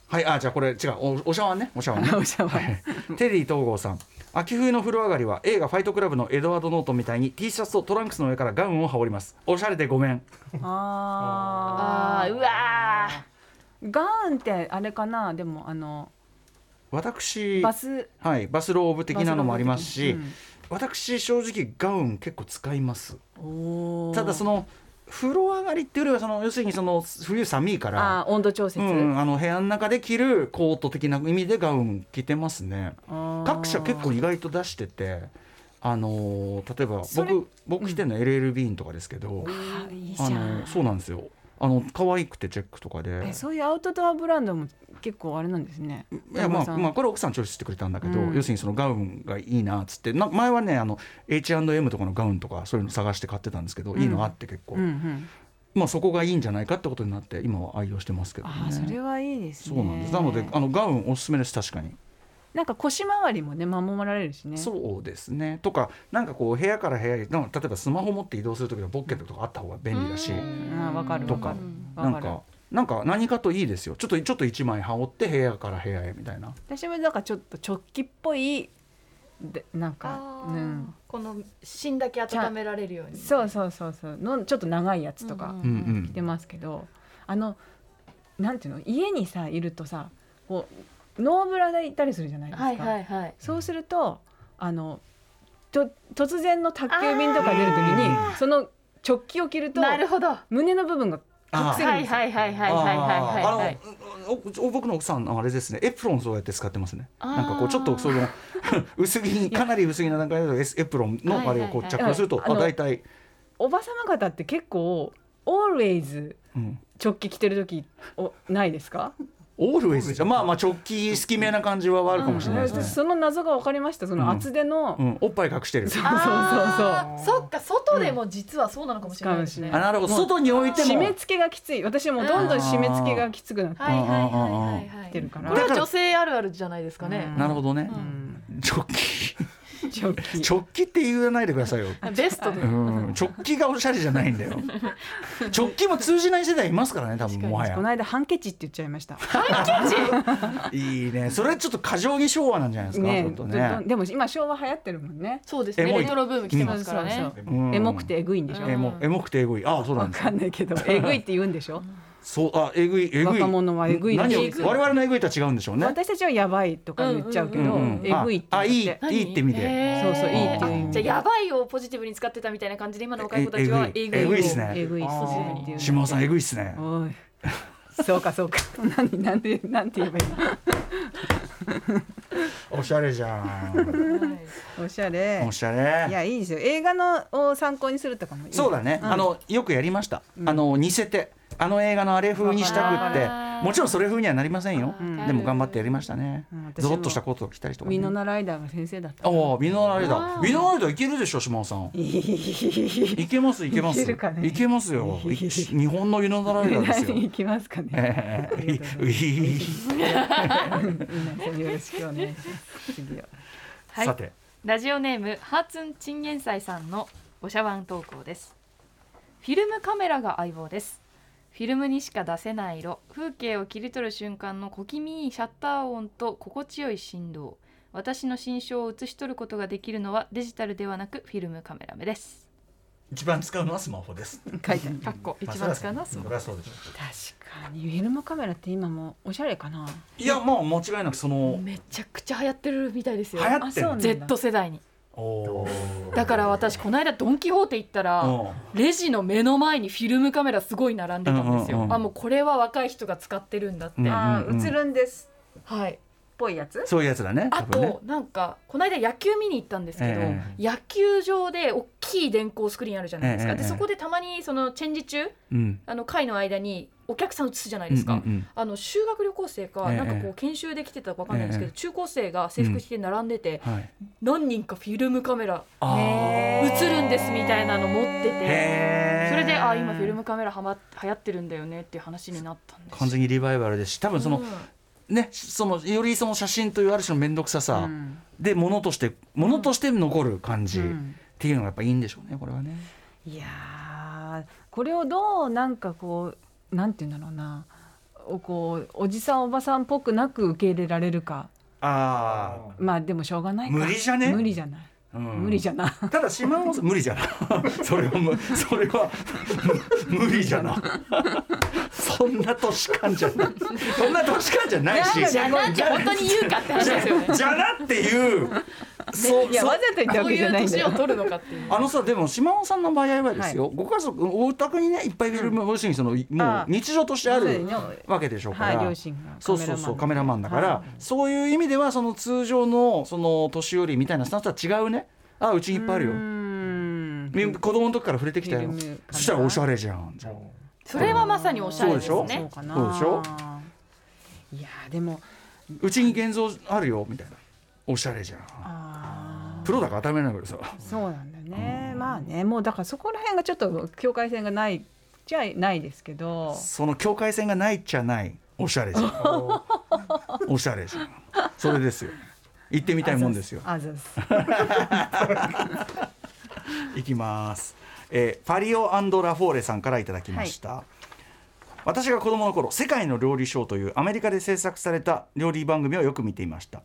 Speaker 4: はいあじゃあこれ違うおお茶碗ね。お茶碗ね。(laughs)
Speaker 2: お茶碗
Speaker 4: はい。テリー東郷さん。秋冬の風呂上がりは映画「ファイトクラブ」のエドワード・ノートンみたいに T シャツとトランクスの上からガウンを羽織ります。おしゃれでごめん。
Speaker 2: あ
Speaker 3: あー。うわ
Speaker 2: ー。ガウンってあれかな？でもあの
Speaker 4: 私
Speaker 2: バス？
Speaker 4: はい、バスローブ的なのもありますし、
Speaker 2: うん。
Speaker 4: 私正直ガウン結構使います。ただその風呂上がりっていうよりはその要するにその冬寒いから
Speaker 2: あー温度調節、
Speaker 4: うん、あの部屋の中で着るコート的な意味でガウン着てますね。各社結構意外と出しててあのー例えば僕僕着てるの LL ビーンとかですけど、
Speaker 2: あーいいじゃ
Speaker 4: あ
Speaker 2: ん
Speaker 4: のそうなんですよ。あの可愛くてチェックとかで。
Speaker 2: えそういうアウトドアブランドも結構あれなんですね。
Speaker 4: いやまあ、まあ、これ奥さんチョイスしてくれたんだけど、
Speaker 2: うん。
Speaker 4: 要するにそのガウンがいいなっつってな前はねあの H&M とかのガウンとかそういうの探して買ってたんですけど、
Speaker 2: うん。
Speaker 4: いいのあって結構、
Speaker 2: うんうん。
Speaker 4: まあそこがいいんじゃないかってことになって今は愛用してますけどね。
Speaker 2: あーそれはいいですね。
Speaker 4: そうなんです。なのであのガウンおすすめです確かに、
Speaker 2: なんか腰回りもね守られるしね。
Speaker 4: そうですね。とかなんかこう部屋から部屋へ例えばスマホ持って移動する時のポッケットとかあった方が便利だし、
Speaker 2: うん。あーわかる
Speaker 4: とかなんかなんか何かといいですよ。ちょっとちょっと一枚羽織って部屋から部屋へみたいな。
Speaker 2: 私もなんかちょっと直帰っぽいでなんかうん。
Speaker 3: この芯だけ温められるように。
Speaker 2: そうそうそうそう。のちょっと長いやつとか
Speaker 3: うん
Speaker 4: うんうん。
Speaker 2: 着てますけど、あのなんていうの？家にさいるとさこうノーブラでいたりするじゃないですか、
Speaker 3: はいはいはい。
Speaker 2: そうするとあのと突然の宅急便とか出るときにその直帰を着ると
Speaker 3: なるほど。
Speaker 2: 胸の部分が。
Speaker 3: はいはいはいはいはいはいはい
Speaker 4: あ
Speaker 3: はい。
Speaker 4: ー。あのお僕の奥さんあれですね。エプロンそうやって使ってますね。なんかこうちょっとその (laughs) 薄着かなり薄着な段階でエプロンのあれをこう
Speaker 3: はい
Speaker 4: 着用すると、
Speaker 2: はいはい
Speaker 4: あ大体、
Speaker 2: おば様方って結構 always
Speaker 4: うん、
Speaker 2: 直帰着てる時おないですか？
Speaker 4: オールウェイズじゃまあまあ直帰好きめな感じはあるかもしれないですね、
Speaker 2: 私その謎が分かりました。その厚手の、
Speaker 4: うん、おっぱい隠してる。
Speaker 2: そう
Speaker 3: あーそっか外でも実はそうなのかもしれないですね、
Speaker 2: うん。
Speaker 4: あなるほど。外に置いても。
Speaker 2: 締め付けがきつい。私もどんどん締め付けがきつくなって
Speaker 3: はいはいはいはいはい
Speaker 2: きてるから。
Speaker 3: これは女性あるあるじゃないですかね、
Speaker 4: なるほどね、
Speaker 2: うん
Speaker 4: 直帰
Speaker 2: 直帰。
Speaker 4: 直帰って言わないでくださいよ。
Speaker 3: ベストで、
Speaker 4: うん。直帰がおしゃれじゃないんだよ。(laughs) 直帰も通じない世代いますからね多分もはや。
Speaker 2: この間ハンケチって言っちゃいました。(laughs)
Speaker 4: いいね。それちょっと過剰に昭和なんじゃないですか、
Speaker 2: ね
Speaker 4: ちょっと
Speaker 2: ど
Speaker 4: ね。
Speaker 2: どでも今昭和流行ってるもんね。
Speaker 3: そうですね。
Speaker 4: エモい。
Speaker 3: レトロブーム来てますからね、
Speaker 2: エモくてエグいんでしょ。
Speaker 4: エモエモくてエグい。ああそうな
Speaker 2: わ
Speaker 4: んです
Speaker 2: かんないけど、エグいって言うんでしょ。
Speaker 4: そうあえぐいえぐい。
Speaker 2: 若者はえぐい
Speaker 4: 何を我々のえぐいとは違うんでしょうね。
Speaker 2: 私たちはやばいとか言っちゃうけど、
Speaker 3: うん
Speaker 4: うんうん。
Speaker 2: エグいって
Speaker 4: あ
Speaker 2: 言って。
Speaker 4: あいいいいって意味で。
Speaker 2: そうそういいっていう意味
Speaker 3: じゃあやばいをポジティブに使ってたみたいな感じで今の若い子たちは
Speaker 4: え
Speaker 3: えぐい。
Speaker 4: えぐい。っすね。
Speaker 2: エグい
Speaker 4: 島尾さんえぐいっすね。
Speaker 2: そうかそうか。何なんでなんて言えばいい (laughs)
Speaker 4: おしゃれじゃん。
Speaker 2: のおしゃれ。
Speaker 4: おしゃ
Speaker 2: い
Speaker 4: れ
Speaker 2: やいいですよ。映画のを参考にするとかもいい。
Speaker 4: そうだね、
Speaker 2: ん。
Speaker 4: あのよくやりました、あの似せてあの映画のあれ風にしたくって。もちろんそれ風にはなりませんよ、
Speaker 2: ん。
Speaker 4: でも頑張ってやりましたね、ゾロッとしたコートを着たりとか、ね、
Speaker 2: ミノナライダー。が先生だった
Speaker 4: ああミノライダー。ミノライダーいけるでしょ島尾さん。(laughs) いけますいけます。
Speaker 2: いけ
Speaker 4: ますよ。い日本のミノライダーですよ。
Speaker 2: 何行きますかね。よろしくお願いします。次 (laughs) は
Speaker 3: はい。
Speaker 4: さて。
Speaker 3: ラジオネームハーツンチンゲンサイさんのおしゃワン投稿です。フィルムカメラが相棒ですフィルムにしか出せない色。風景を切り取る瞬間の小気味いいシャッター音と心地よい振動。私の心象を写し取ることができるのはデジタルではなくフィルムカメラ目です。
Speaker 4: 一番使うのはスマホです。
Speaker 2: 書いてある。
Speaker 3: かっこ一番使うのはスマホ。
Speaker 2: 確かに。フィルムカメラって今もおしゃれかな。い
Speaker 4: やまあ間違いなくその
Speaker 3: めちゃくちゃ流行ってるみたいですよ。
Speaker 4: 流行ってる。
Speaker 3: Z 世代にだから私この間ドン・キホーテ行ったら
Speaker 4: うん。
Speaker 3: レジの目の前にフィルムカメラすごい並んでたんですよ、
Speaker 4: うんうんうん
Speaker 3: あもうこれは若い人が使ってるんだって、
Speaker 4: うん
Speaker 2: あー映るんです。
Speaker 3: はい。
Speaker 2: っぽいやつ？
Speaker 4: そういうやつだね
Speaker 3: あとなんかこの間野球見に行ったんですけど、
Speaker 4: え
Speaker 3: 野球場で大きい電光スクリーンあるじゃないですか、
Speaker 4: ええ
Speaker 3: でそこでたまにそのチェンジ中
Speaker 4: うん。
Speaker 3: あの会の間にお客さん映すじゃないですか、
Speaker 4: うんうん。うん
Speaker 3: あの修学旅行生か、
Speaker 4: ええ
Speaker 3: なんかこう研修で来てたかわかんないんですけど、
Speaker 4: ええ。
Speaker 3: 中高生が制服着て並んでて、
Speaker 4: はい。
Speaker 3: 何人かフィルムカメラ
Speaker 4: あ
Speaker 3: 映るんですみたいなの持っててそれであ今フィルムカメラはま流行ってるんだよねっていう話になったんです
Speaker 4: 完全にリバイバルですし多分その、
Speaker 3: うん
Speaker 4: ねそのよりその写真というある種の面倒くささ、
Speaker 2: うん。
Speaker 4: でものとしてものとして残る感じっ
Speaker 2: うん。
Speaker 4: ていうのがやっぱいいんでしょうねこれはね。
Speaker 2: いやーこれをどうなんかこうなんて言うんだろうなおこうおじさんおばさんっぽくなく受け入れられるか。
Speaker 4: あ
Speaker 2: まあでもしょうがないか。
Speaker 4: 無理じゃね？
Speaker 2: 無理じゃない、
Speaker 4: あ、うん。
Speaker 2: 無理じゃな
Speaker 4: ただ島尾さん無理じゃなそれはむそれはむ無理じゃなそんな年間じゃない。(laughs) そんな年間じゃないし。
Speaker 3: じゃあなんで本当に言うかって話ですよね。
Speaker 4: じゃなっていう。そ (laughs) う
Speaker 2: いやわざと言ったないんだよ。
Speaker 3: 取るのかっていう。
Speaker 4: あのさでも島尾さんの場合はですよ、ご家族お宅にねいっぱいフィルム、要するにそのも
Speaker 2: あ
Speaker 4: う日常としてあるわけでしょうから、
Speaker 2: はい両親が
Speaker 4: そうそうそうカメラマンだから、
Speaker 2: はい。
Speaker 4: そういう意味ではその通常のその年寄りみたいなスタンスとは違うね。あうちにいっぱいあるよ。子供の時から触れてきたよ。そしたらおしゃれじゃんじゃあ
Speaker 3: それはまさにおしゃれですね。
Speaker 2: そうかな。
Speaker 4: そうでしょ？
Speaker 2: いやでも
Speaker 4: うちに現像あるよみたいな。おしゃれじゃん。
Speaker 2: あ
Speaker 4: プロだから当たり前なんだけどさ。
Speaker 2: ーそうなんだよねまあねもうだからそこら辺がちょっと境界線がないじゃないですけど。
Speaker 4: その境界線がないっちゃない。おしゃれじゃん。(laughs) おしゃれじゃん。それですよ。行ってみたいもんですよ。
Speaker 2: あざっす。
Speaker 4: い (laughs) きます、えー、パリオラフォーレさんからいただきました、私が子供の頃世界の料理ショーというアメリカで制作された料理番組をよく見ていました、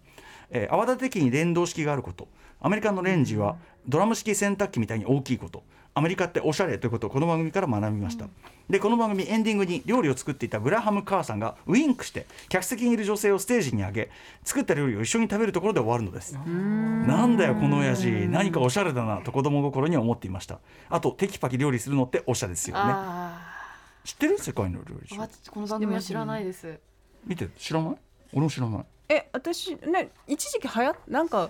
Speaker 4: えー泡立て器に連動式があること。アメリカのレンジはドラム式洗濯機みたいに大きいことアメリカっておしゃれということをこの番組から学びました、でこの番組エンディングに料理を作っていたグラハム・カーさんがウインクして客席にいる女性をステージに上げ作った料理を一緒に食べるところで終わるのです。なんだよこの親父。何かおしゃれだなと子供心には思っていました。あとテキパキ料理するのっておしゃれですよね。
Speaker 3: あ
Speaker 4: 知ってる世界の料理
Speaker 3: この番組は知らないです。
Speaker 4: 見て知らない？俺も知らない。
Speaker 2: え私ね一時期はやなんか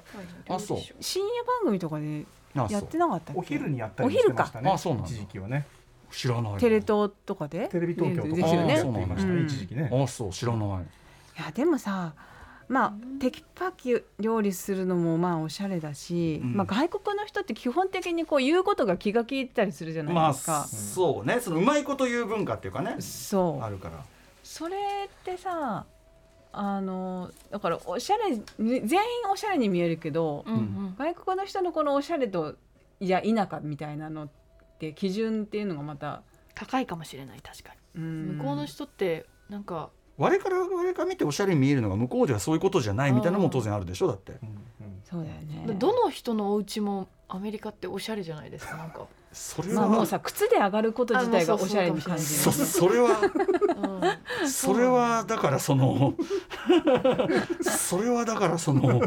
Speaker 2: 深夜番組とかで
Speaker 4: あ
Speaker 2: やってなかったっけ？
Speaker 6: お昼にやったりしてましたね。
Speaker 4: お昼かあそうなんだ。
Speaker 6: 一時期はね。
Speaker 4: 知らない。
Speaker 2: テレ東とかで？
Speaker 6: テレビ東京とか
Speaker 2: ですよね。
Speaker 6: やっていましたね。
Speaker 2: うん。
Speaker 6: 一時期ね。
Speaker 4: あそう知らない。
Speaker 2: いやでもさまあテキパキ料理するのもまあおしゃれだし、
Speaker 4: うん。
Speaker 2: まあ、外国の人って基本的にこう言うことが気が利いたりするじゃない
Speaker 4: まあ
Speaker 2: ですか、
Speaker 4: そうね。そのうまいこと言う文化っていうかね。
Speaker 2: そう。
Speaker 4: あるから。
Speaker 2: それってさあのだからおしゃれ全員おしゃれに見えるけど、
Speaker 3: うんうん。
Speaker 2: 外国の人のこのおしゃれといや否かみたいなのって基準っていうのがまた、
Speaker 3: 高いかもしれない確かに。
Speaker 2: うん。
Speaker 3: 向こうの人ってなんか
Speaker 4: 我から我から見ておしゃれに見えるのが向こうではそういうことじゃないみたいなのも当然あるでしょだって。
Speaker 6: うんうん
Speaker 2: そうだよね。
Speaker 3: どの人のお家もアメリカっておしゃれじゃないですかなんか、
Speaker 4: それは。
Speaker 2: まあもうさ靴で上がること自体がおしゃれに感じ
Speaker 4: そ
Speaker 2: る (laughs)
Speaker 4: それは
Speaker 3: うん、
Speaker 4: それはだからそのそれはだからその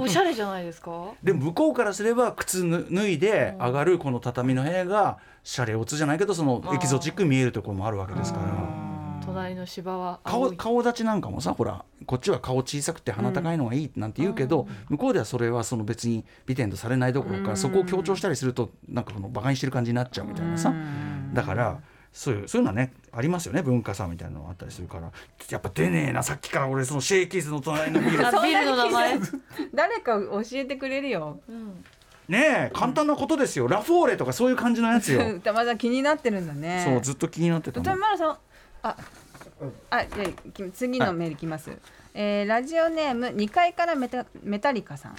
Speaker 3: おしゃれじゃないですか？
Speaker 4: でも向こうからすれば靴ぬ脱いで上がるこの畳の部屋がシャレオツじゃないけどそのエキゾチックに見えるところもあるわけですから
Speaker 3: 隣の芝は青
Speaker 4: 顔
Speaker 3: い。
Speaker 4: 顔立ちなんかもさほらこっちは顔小さくて鼻高いのがいいなんて言うけど、向こうではそれはその別に美点とされないどころか、
Speaker 2: うん。
Speaker 4: そこを強調したりするとなんかこの馬鹿にしてる感じになっちゃうみたいなさ、
Speaker 2: うん。
Speaker 4: だからそういうそういうのはねありますよね文化差みたいなのがあったりするから。やっぱ出ねえなさっきから俺そのシェイキーズの隣のビール。
Speaker 3: あ (laughs) ビルの名前、(laughs)
Speaker 2: 誰か教えてくれるよ。
Speaker 3: うん、
Speaker 4: ねえ簡単なことですよ。ラフォーレとかそういう感じのやつよ。
Speaker 2: 歌丸さん気になってるんだね。
Speaker 4: そうずっと気になってたの
Speaker 2: 歌丸さんああじゃ次のメールいきます、えーラジオネーム2階からメタメタリカさん。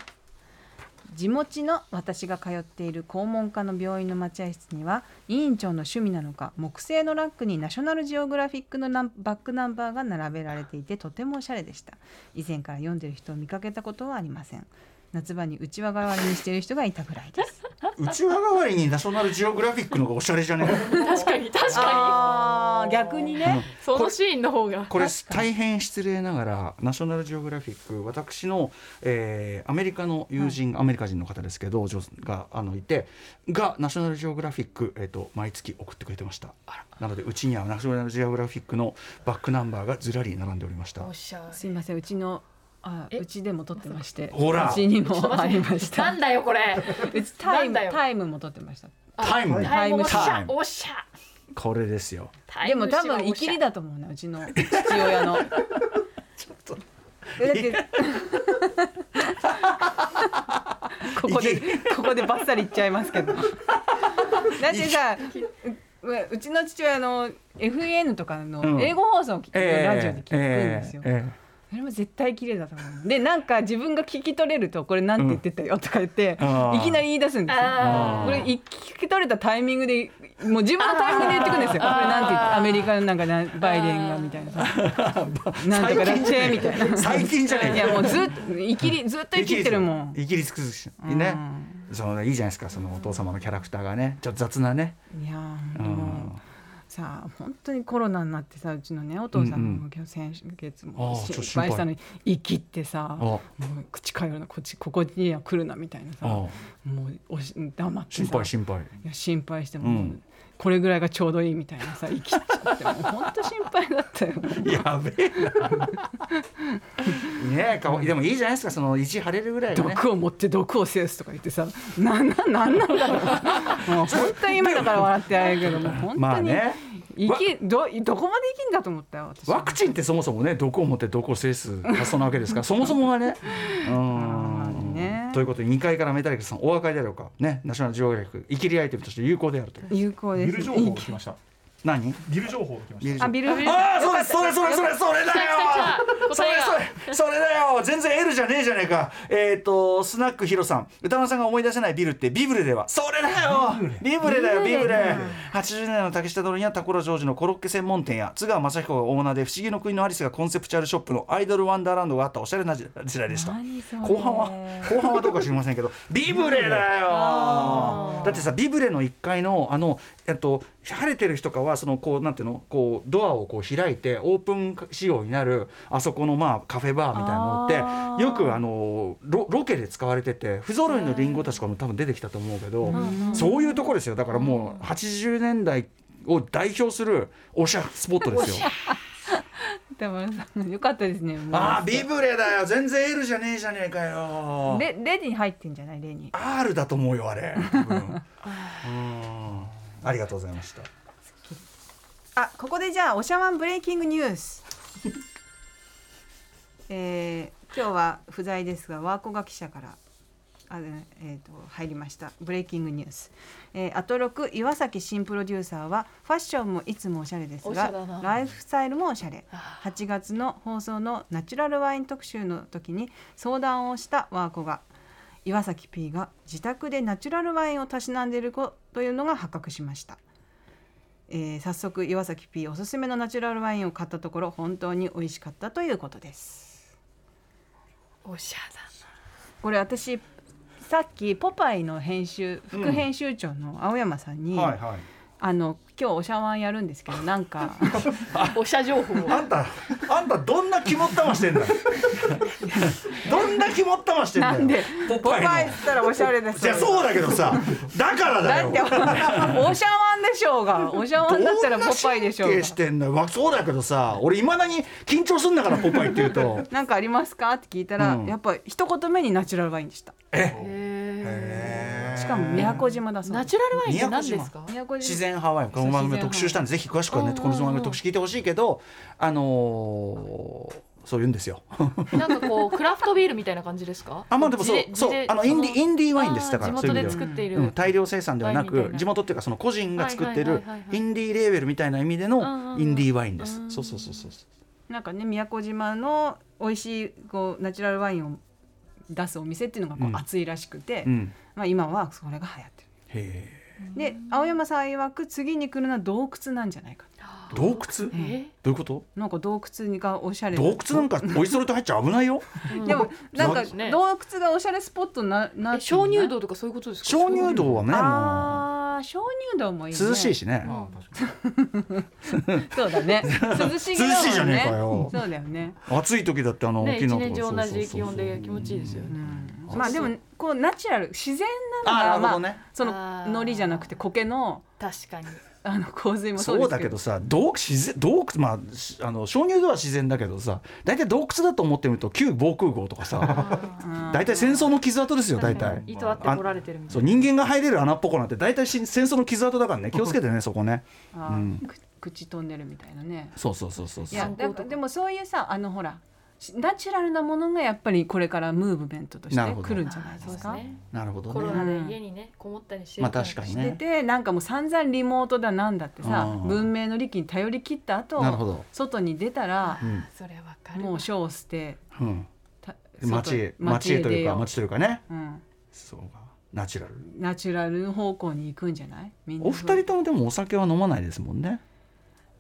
Speaker 2: 地元の私が通っている肛門科の病院の待合室には委員長の趣味なのか木製のラックにナショナルジオグラフィックのバックナンバーが並べられていてとてもおしゃれでした。以前から読んでる人を見かけたことはありません夏場にうちわ代わりにしている人がいたぐらいです。(laughs)
Speaker 4: うちわ代わりにナショナルジオグラフィックのがおしゃれじゃね？
Speaker 3: 確かに確か
Speaker 2: あー逆にね。
Speaker 3: にそのシーンの方が。
Speaker 4: これ大変失礼ながらナショナルジオグラフィック私の、えーアメリカの友人、アメリカ人の方ですけど女があのいてがナショナルジオグラフィック、えー、と毎月送ってくれてました。なのでうちにはナショナルジオグラフィックのバックナンバーがずらり並んでおりました。
Speaker 3: おしゃ
Speaker 2: すいません。うちのあ
Speaker 3: え？
Speaker 2: うちでも撮ってまして。
Speaker 4: ほら。
Speaker 2: うちにもありまし
Speaker 3: な
Speaker 2: た
Speaker 3: んだよこれ。
Speaker 2: うちタイムタイムも撮ってました。
Speaker 4: タイム。
Speaker 3: タイム。おしゃ
Speaker 4: タイム。
Speaker 3: おしゃ
Speaker 4: これですよ。
Speaker 2: でも多分イキリだと思うなうちの父親の。だってここでここでバッサリ言っちゃいますけど。だってさううちの父親の FN とか
Speaker 4: うん。
Speaker 2: の英語放送を聞く、ラジオで聞くんですよ。
Speaker 4: え
Speaker 2: それも絶対綺麗だと思う。でなんか自分が聞き取れるとこれなんて言ってたよとか言って、
Speaker 4: あー。
Speaker 2: いきなり言い出すんですよ。これ聞き取れたタイミングでもう自分のタイミングで言ってくるんですよ。これなんて言ってアメリカのなんかなバイデンがみたいなさ、(laughs) なんとかだっちみたいな。
Speaker 4: 最近じゃねえ
Speaker 2: いやもうずっと生きりずっと生きてるもん。
Speaker 4: イギリス崩しね、そのいいじゃないですかそのお父様のキャラクターがね。ちょっと雑なね。
Speaker 2: いや
Speaker 4: うん。
Speaker 2: うさあ本当にコロナになってさうちのねお父さん
Speaker 4: うん
Speaker 2: も先月
Speaker 4: あ
Speaker 2: も
Speaker 4: ーちょっと
Speaker 2: 心配。したのに生きってさ
Speaker 4: あ。
Speaker 2: もう口通るなこっちここには来るなみたいなさ
Speaker 4: あ
Speaker 2: もうおし黙ってさ
Speaker 4: 心配心配。
Speaker 2: いや心配しても、
Speaker 4: うん。
Speaker 2: これぐらいがちょうどいいみたいなさ生きってもう本当心配だったよ。(laughs)
Speaker 4: やべえなねえかわいいでもいいじゃないですかその意地張れるぐらいがね。
Speaker 2: 毒を持って毒を制すとか言ってさなんなんなんなんだろう。(laughs) もう本当に今だから笑ってあれるけどもう本当に、
Speaker 4: まあね。
Speaker 2: 生きどどこまで生きんだと思ったよ私。
Speaker 4: ワクチンってそもそもね毒を持って毒を制す発想なわけですからそもそもがね。(laughs) う
Speaker 2: まあ
Speaker 4: ん
Speaker 2: ね。
Speaker 4: ということで2階からメタリックさんお分かりであろうか。ねナショナルジオグラフィック生きりアイテムとして有効であると。いう
Speaker 2: 有効です。
Speaker 6: ビル情報が来ました。
Speaker 4: 何？
Speaker 6: ビル情報が来ました。
Speaker 2: あビル
Speaker 4: ああそうですそれそれそれそれだよ。それそれそれだよ。全然 L じゃねえじゃねえか。えっ、とスナックヒロさん。歌丸さんが思い出せないビルってビブレでは。それだよ。ビブレ。だよビブレ80年代の竹下通りにはタコラジョージのコロッケ専門店や津川雅彦がオーナーで不思議の国のアリスがコンセプチュアルショップのアイドルワンダーランドがあったおしゃれな時代でした。
Speaker 2: 何それ。
Speaker 4: 後半は後半はどうか知りませんけどビブレだよ。だってさビブレの1階のあのえっと晴れてる日とかはそのこうなんていうのこうドアをこう開いてオープン仕様になるあそこのまあカフェバーみたいなのってよくあのロロケで使われてて不揃いのリンゴたちとかも多分出てきたと思うけどそういうところですよ。だからもう80年代を代表するおしゃスポットですよ。(laughs)
Speaker 2: でもよかったですね。
Speaker 4: ああビブレだよ。全然 L じゃねえじゃねえかよ。
Speaker 2: レレジに入ってんじゃない？レに
Speaker 4: R だと思うよあれ。(laughs) うんありがとうございました。
Speaker 2: あここでじゃあおしゃワンブレイキングニュース。(laughs) えー今日は不在ですがワーコガ記者からあ、えー、と入りました。ブレイキングニュース、えー、アトロク岩崎新プロデューサーはファッションもいつもおしゃれですがライフスタイルもおしゃれ。8月の放送のナチュラルワイン特集の時に相談をしたワーコが岩崎 P が自宅でナチュラルワインをたしなんでいるというのが発覚しました。えー早速岩崎 P おすすめのナチュラルワインを買ったところ本当に美味しかったということです。
Speaker 3: おしゃだ
Speaker 2: これ私さっきポパイの編集副編集長の青山さんに、
Speaker 4: はいはい。
Speaker 2: あの今日おしゃワンやるんですけどなんか。
Speaker 3: な (laughs) おしゃ情報を。
Speaker 4: あんたあんたどんな肝っ玉してんだ？よ。どんな肝っ玉してんだよ？
Speaker 2: なんで？
Speaker 4: ポ
Speaker 2: ポ
Speaker 4: パイの。
Speaker 2: パイっつったらおしゃれです
Speaker 4: じゃあそうだけどさだからだよ。
Speaker 2: だっておしゃワンでしょうが。おしゃワンだったらポパイでしょうが。
Speaker 4: どんな神経してんだよ？わそうだけどさ俺いまだに緊張すんだからポパイって言うと。(laughs)
Speaker 2: なんかありますか？って聞いたら、
Speaker 4: うん。
Speaker 2: やっぱ一言目にナチュラルワインでした。
Speaker 3: へ
Speaker 2: しかも宮古島だそうです。
Speaker 3: ーナチュラルワインって何ですか？
Speaker 2: 宮古島。
Speaker 4: 自然ハワイこの番組で特集したんでぜひ詳しくはねこの番組の特集聞いてほしいけどあのーそう言うんですよ。(laughs)
Speaker 3: なんかこうクラフトビールみたいな感じですか？
Speaker 4: あまあでもそうそうあのインディ
Speaker 3: そ
Speaker 4: インディーワインですだから
Speaker 3: 地元で
Speaker 4: そういう意味
Speaker 3: 作っている。
Speaker 4: うん、大量生産ではなく地元っていうかその個人が作ってるインディーレーベルみたいな意味でのインディーワインです。そうそうそうそう。
Speaker 2: なんかね宮古島の美味しいこうナチュラルワインを出すお店っていうのがこ
Speaker 4: う
Speaker 2: 熱いらしくて、
Speaker 4: うん。
Speaker 2: まあ今はそれが流行って
Speaker 4: へ
Speaker 2: る。で青山さん曰く次に来るのは洞窟なんじゃないか。
Speaker 4: 洞窟？
Speaker 3: え
Speaker 4: どういうこと？
Speaker 2: なんか洞窟がおしゃれ
Speaker 4: 洞窟なんかおいそれと入っちゃ危ないよ。(laughs)
Speaker 2: でもなんか洞窟がおしゃれスポットになな
Speaker 3: え鍾乳洞とかそういうことですか？
Speaker 4: 鍾乳洞はねも
Speaker 2: 鍾乳洞もいい、ね、
Speaker 4: う涼しいしね。(laughs)
Speaker 2: そうだね。(laughs) 涼しげだもんね。
Speaker 4: 涼しいじゃねえかよ。
Speaker 2: そうだよね。
Speaker 4: 暑い時だってあの
Speaker 3: ね一
Speaker 4: 沖縄とか
Speaker 3: 年中同じ気温で気持ちいいですよね。
Speaker 2: うん。まあでもこうナチュラル自然なの
Speaker 4: あ
Speaker 2: がまあその海苔じゃなくて苔の
Speaker 3: 確かに
Speaker 2: あの洪水もそ
Speaker 4: そうう
Speaker 2: ですけど。
Speaker 4: だけどさ洞自然洞窟まあしあの鍾乳洞は自然だけどさ大体洞窟だと思ってみると旧防空壕とかさ
Speaker 2: うん
Speaker 4: 大体戦争の傷跡ですよ大体
Speaker 3: 確かに。意図あって来られてるみたいうな
Speaker 4: そ人間が入れる穴っぽこなんて大体し戦争の傷跡だからね (laughs) 気をつけてねそこね。
Speaker 2: あ
Speaker 4: うん。
Speaker 2: 口トンネルみたいなね。
Speaker 4: そうそうそうそうそう。
Speaker 2: いやでもそういうさあのほらしナチュラルなものがやっぱりこれからムーブメントとして
Speaker 4: なる
Speaker 2: んじゃないで
Speaker 3: すすね。
Speaker 4: なるほど
Speaker 3: コロ
Speaker 4: ね
Speaker 3: ナで家にねこもったりしてる
Speaker 4: まあ確かに
Speaker 2: して
Speaker 4: ね
Speaker 2: てなんかもう散々リモートだなんだってさ
Speaker 4: うん。
Speaker 2: 文明の利器に頼り切った後
Speaker 4: なるほど。
Speaker 2: 外に出たら
Speaker 4: うん。
Speaker 3: それわかる
Speaker 2: もう書を捨て
Speaker 4: うん。
Speaker 2: た
Speaker 4: 街へ
Speaker 2: 外
Speaker 4: 街へというか街というかね。
Speaker 2: うん、
Speaker 4: そうか。ナチュラル。
Speaker 2: ナチュラル方向に行くんじゃない？
Speaker 4: お二人ともでもお酒は飲まないですもんね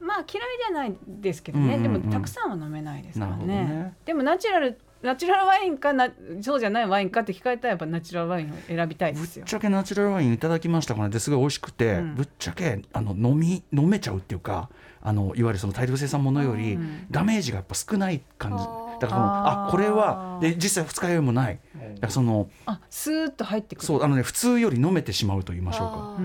Speaker 2: まあ嫌いじゃないですけどね、
Speaker 4: うんうんうん。
Speaker 2: でもたくさんは飲めないですからね。
Speaker 4: ね。
Speaker 2: でもナチュラルナチュラルワインかなそうじゃないワインかって聞かれたらやっぱナチュラルワインを選びたいですよ。
Speaker 4: ぶっちゃけナチュラルワインいただきましたからね。ですごい美味しくて、
Speaker 2: うん。
Speaker 4: ぶっちゃけあの飲み飲めちゃうっていうかあのいわゆるその大量生産ものより、
Speaker 2: うん。
Speaker 4: ダメージがやっぱ少ない感じ。
Speaker 3: あー
Speaker 4: だからその
Speaker 2: あ
Speaker 4: これはで実際二日酔いもない。だからその
Speaker 2: あスーッと入ってくる。
Speaker 4: そうあのね普通より飲めてしまうと言いましょうか。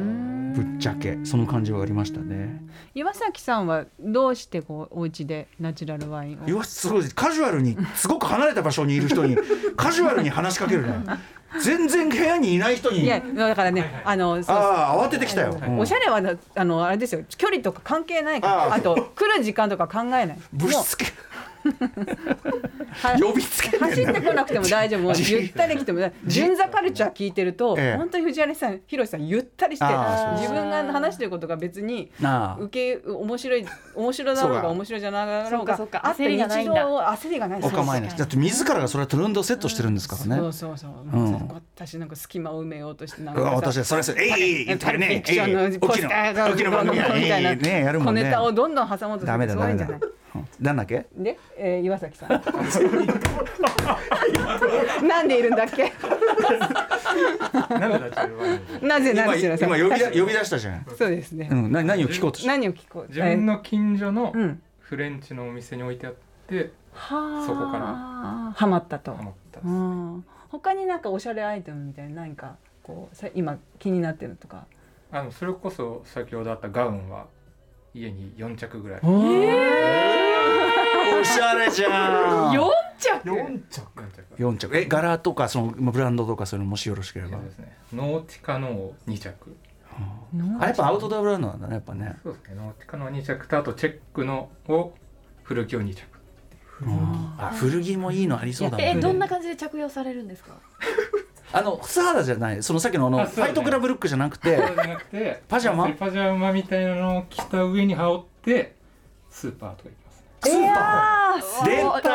Speaker 4: ぶっちゃけ。その感じはありましたね。
Speaker 2: 岩崎さんはどうしてこうお家でナチュラルワインを？
Speaker 4: いわすごいカジュアルにすごく離れた場所にいる人に (laughs) カジュアルに話しかけるね全然部屋にいない人に。
Speaker 2: いやだからね、あのそう
Speaker 4: ああ慌ててきたよ、うん。
Speaker 2: おしゃれはなあのあれですよ。距離とか関係ないから。
Speaker 4: あ
Speaker 2: あと来る時間とか考えない。
Speaker 4: ぶしつけ。
Speaker 2: は (laughs)
Speaker 4: 呼びつけ
Speaker 2: 走ってこなくても大丈夫。ゆったり来ても純座カルチャー聞いてると、
Speaker 4: ええ。
Speaker 2: 本当に藤原さん広瀬さんゆったりして自分が話してることが別に
Speaker 4: なあ
Speaker 2: 受け面白い面白だろうが面白いじゃなかろう
Speaker 3: か
Speaker 2: あった
Speaker 3: 焦りがないんだ。
Speaker 2: 日常を焦りがない。
Speaker 4: お構いなし。だって自らがそれはトレンドをセットしてるんですからね。
Speaker 2: そうそうそう、
Speaker 4: ん。
Speaker 2: 私なんか隙間を埋めようとしてなんかさ
Speaker 4: 私はそれそれえいえ
Speaker 2: パルフィクションのポスターが
Speaker 4: 起きの番組や
Speaker 2: みたいな。
Speaker 4: えいねやるもんね。
Speaker 2: 小ネタをどんどん挟もうとす
Speaker 4: ダメ
Speaker 2: る
Speaker 4: だダメだ
Speaker 2: すごいんじゃない
Speaker 4: うんなんだっけ？
Speaker 2: で、えー、岩崎さん。(laughs) なんでいるんだっけ？
Speaker 6: なんでナチュラルワイン
Speaker 2: なぜな
Speaker 4: 今
Speaker 2: んで
Speaker 4: 今呼びだ呼び出したじゃん。
Speaker 2: そうですね、
Speaker 4: うんな何を聞こうとした
Speaker 2: 何を聞こう？
Speaker 6: 自分の近所の
Speaker 2: えーうん。
Speaker 6: フレンチのお店に置いてあって
Speaker 2: はあ。
Speaker 6: そこから。
Speaker 2: ハマったと。
Speaker 6: ハマった
Speaker 2: うん。他になんかおしゃれアイテムみたいな何かこうさ今気になってるとか？
Speaker 6: あのそれこそ先ほどあったガウンは家に4着ぐらい
Speaker 4: おしゃれじゃん。
Speaker 3: 4着。
Speaker 6: 4着。
Speaker 4: 四着。え柄とかそのまあブランドとかそういうのもしよろしければ。
Speaker 6: そうですね。ノーティカの2着。
Speaker 4: あやっぱアウトドアブランドなんだねやっぱね。
Speaker 6: そうですね。ノーティカの2着とあとチェックのを古着を2着。
Speaker 4: あ古着もいいのありそうだね。
Speaker 3: えどんな感じで着用されるんですか？(laughs)
Speaker 4: あの素肌じゃない。そのさっきのあの
Speaker 6: ね。
Speaker 4: ァイトクラブルックじゃなくて
Speaker 6: そうじゃなくて
Speaker 4: パジャマ？
Speaker 6: パジャマみたいなのを着た上に羽織ってスーパーとか行きますね
Speaker 4: スーパ
Speaker 2: あ
Speaker 4: ー出た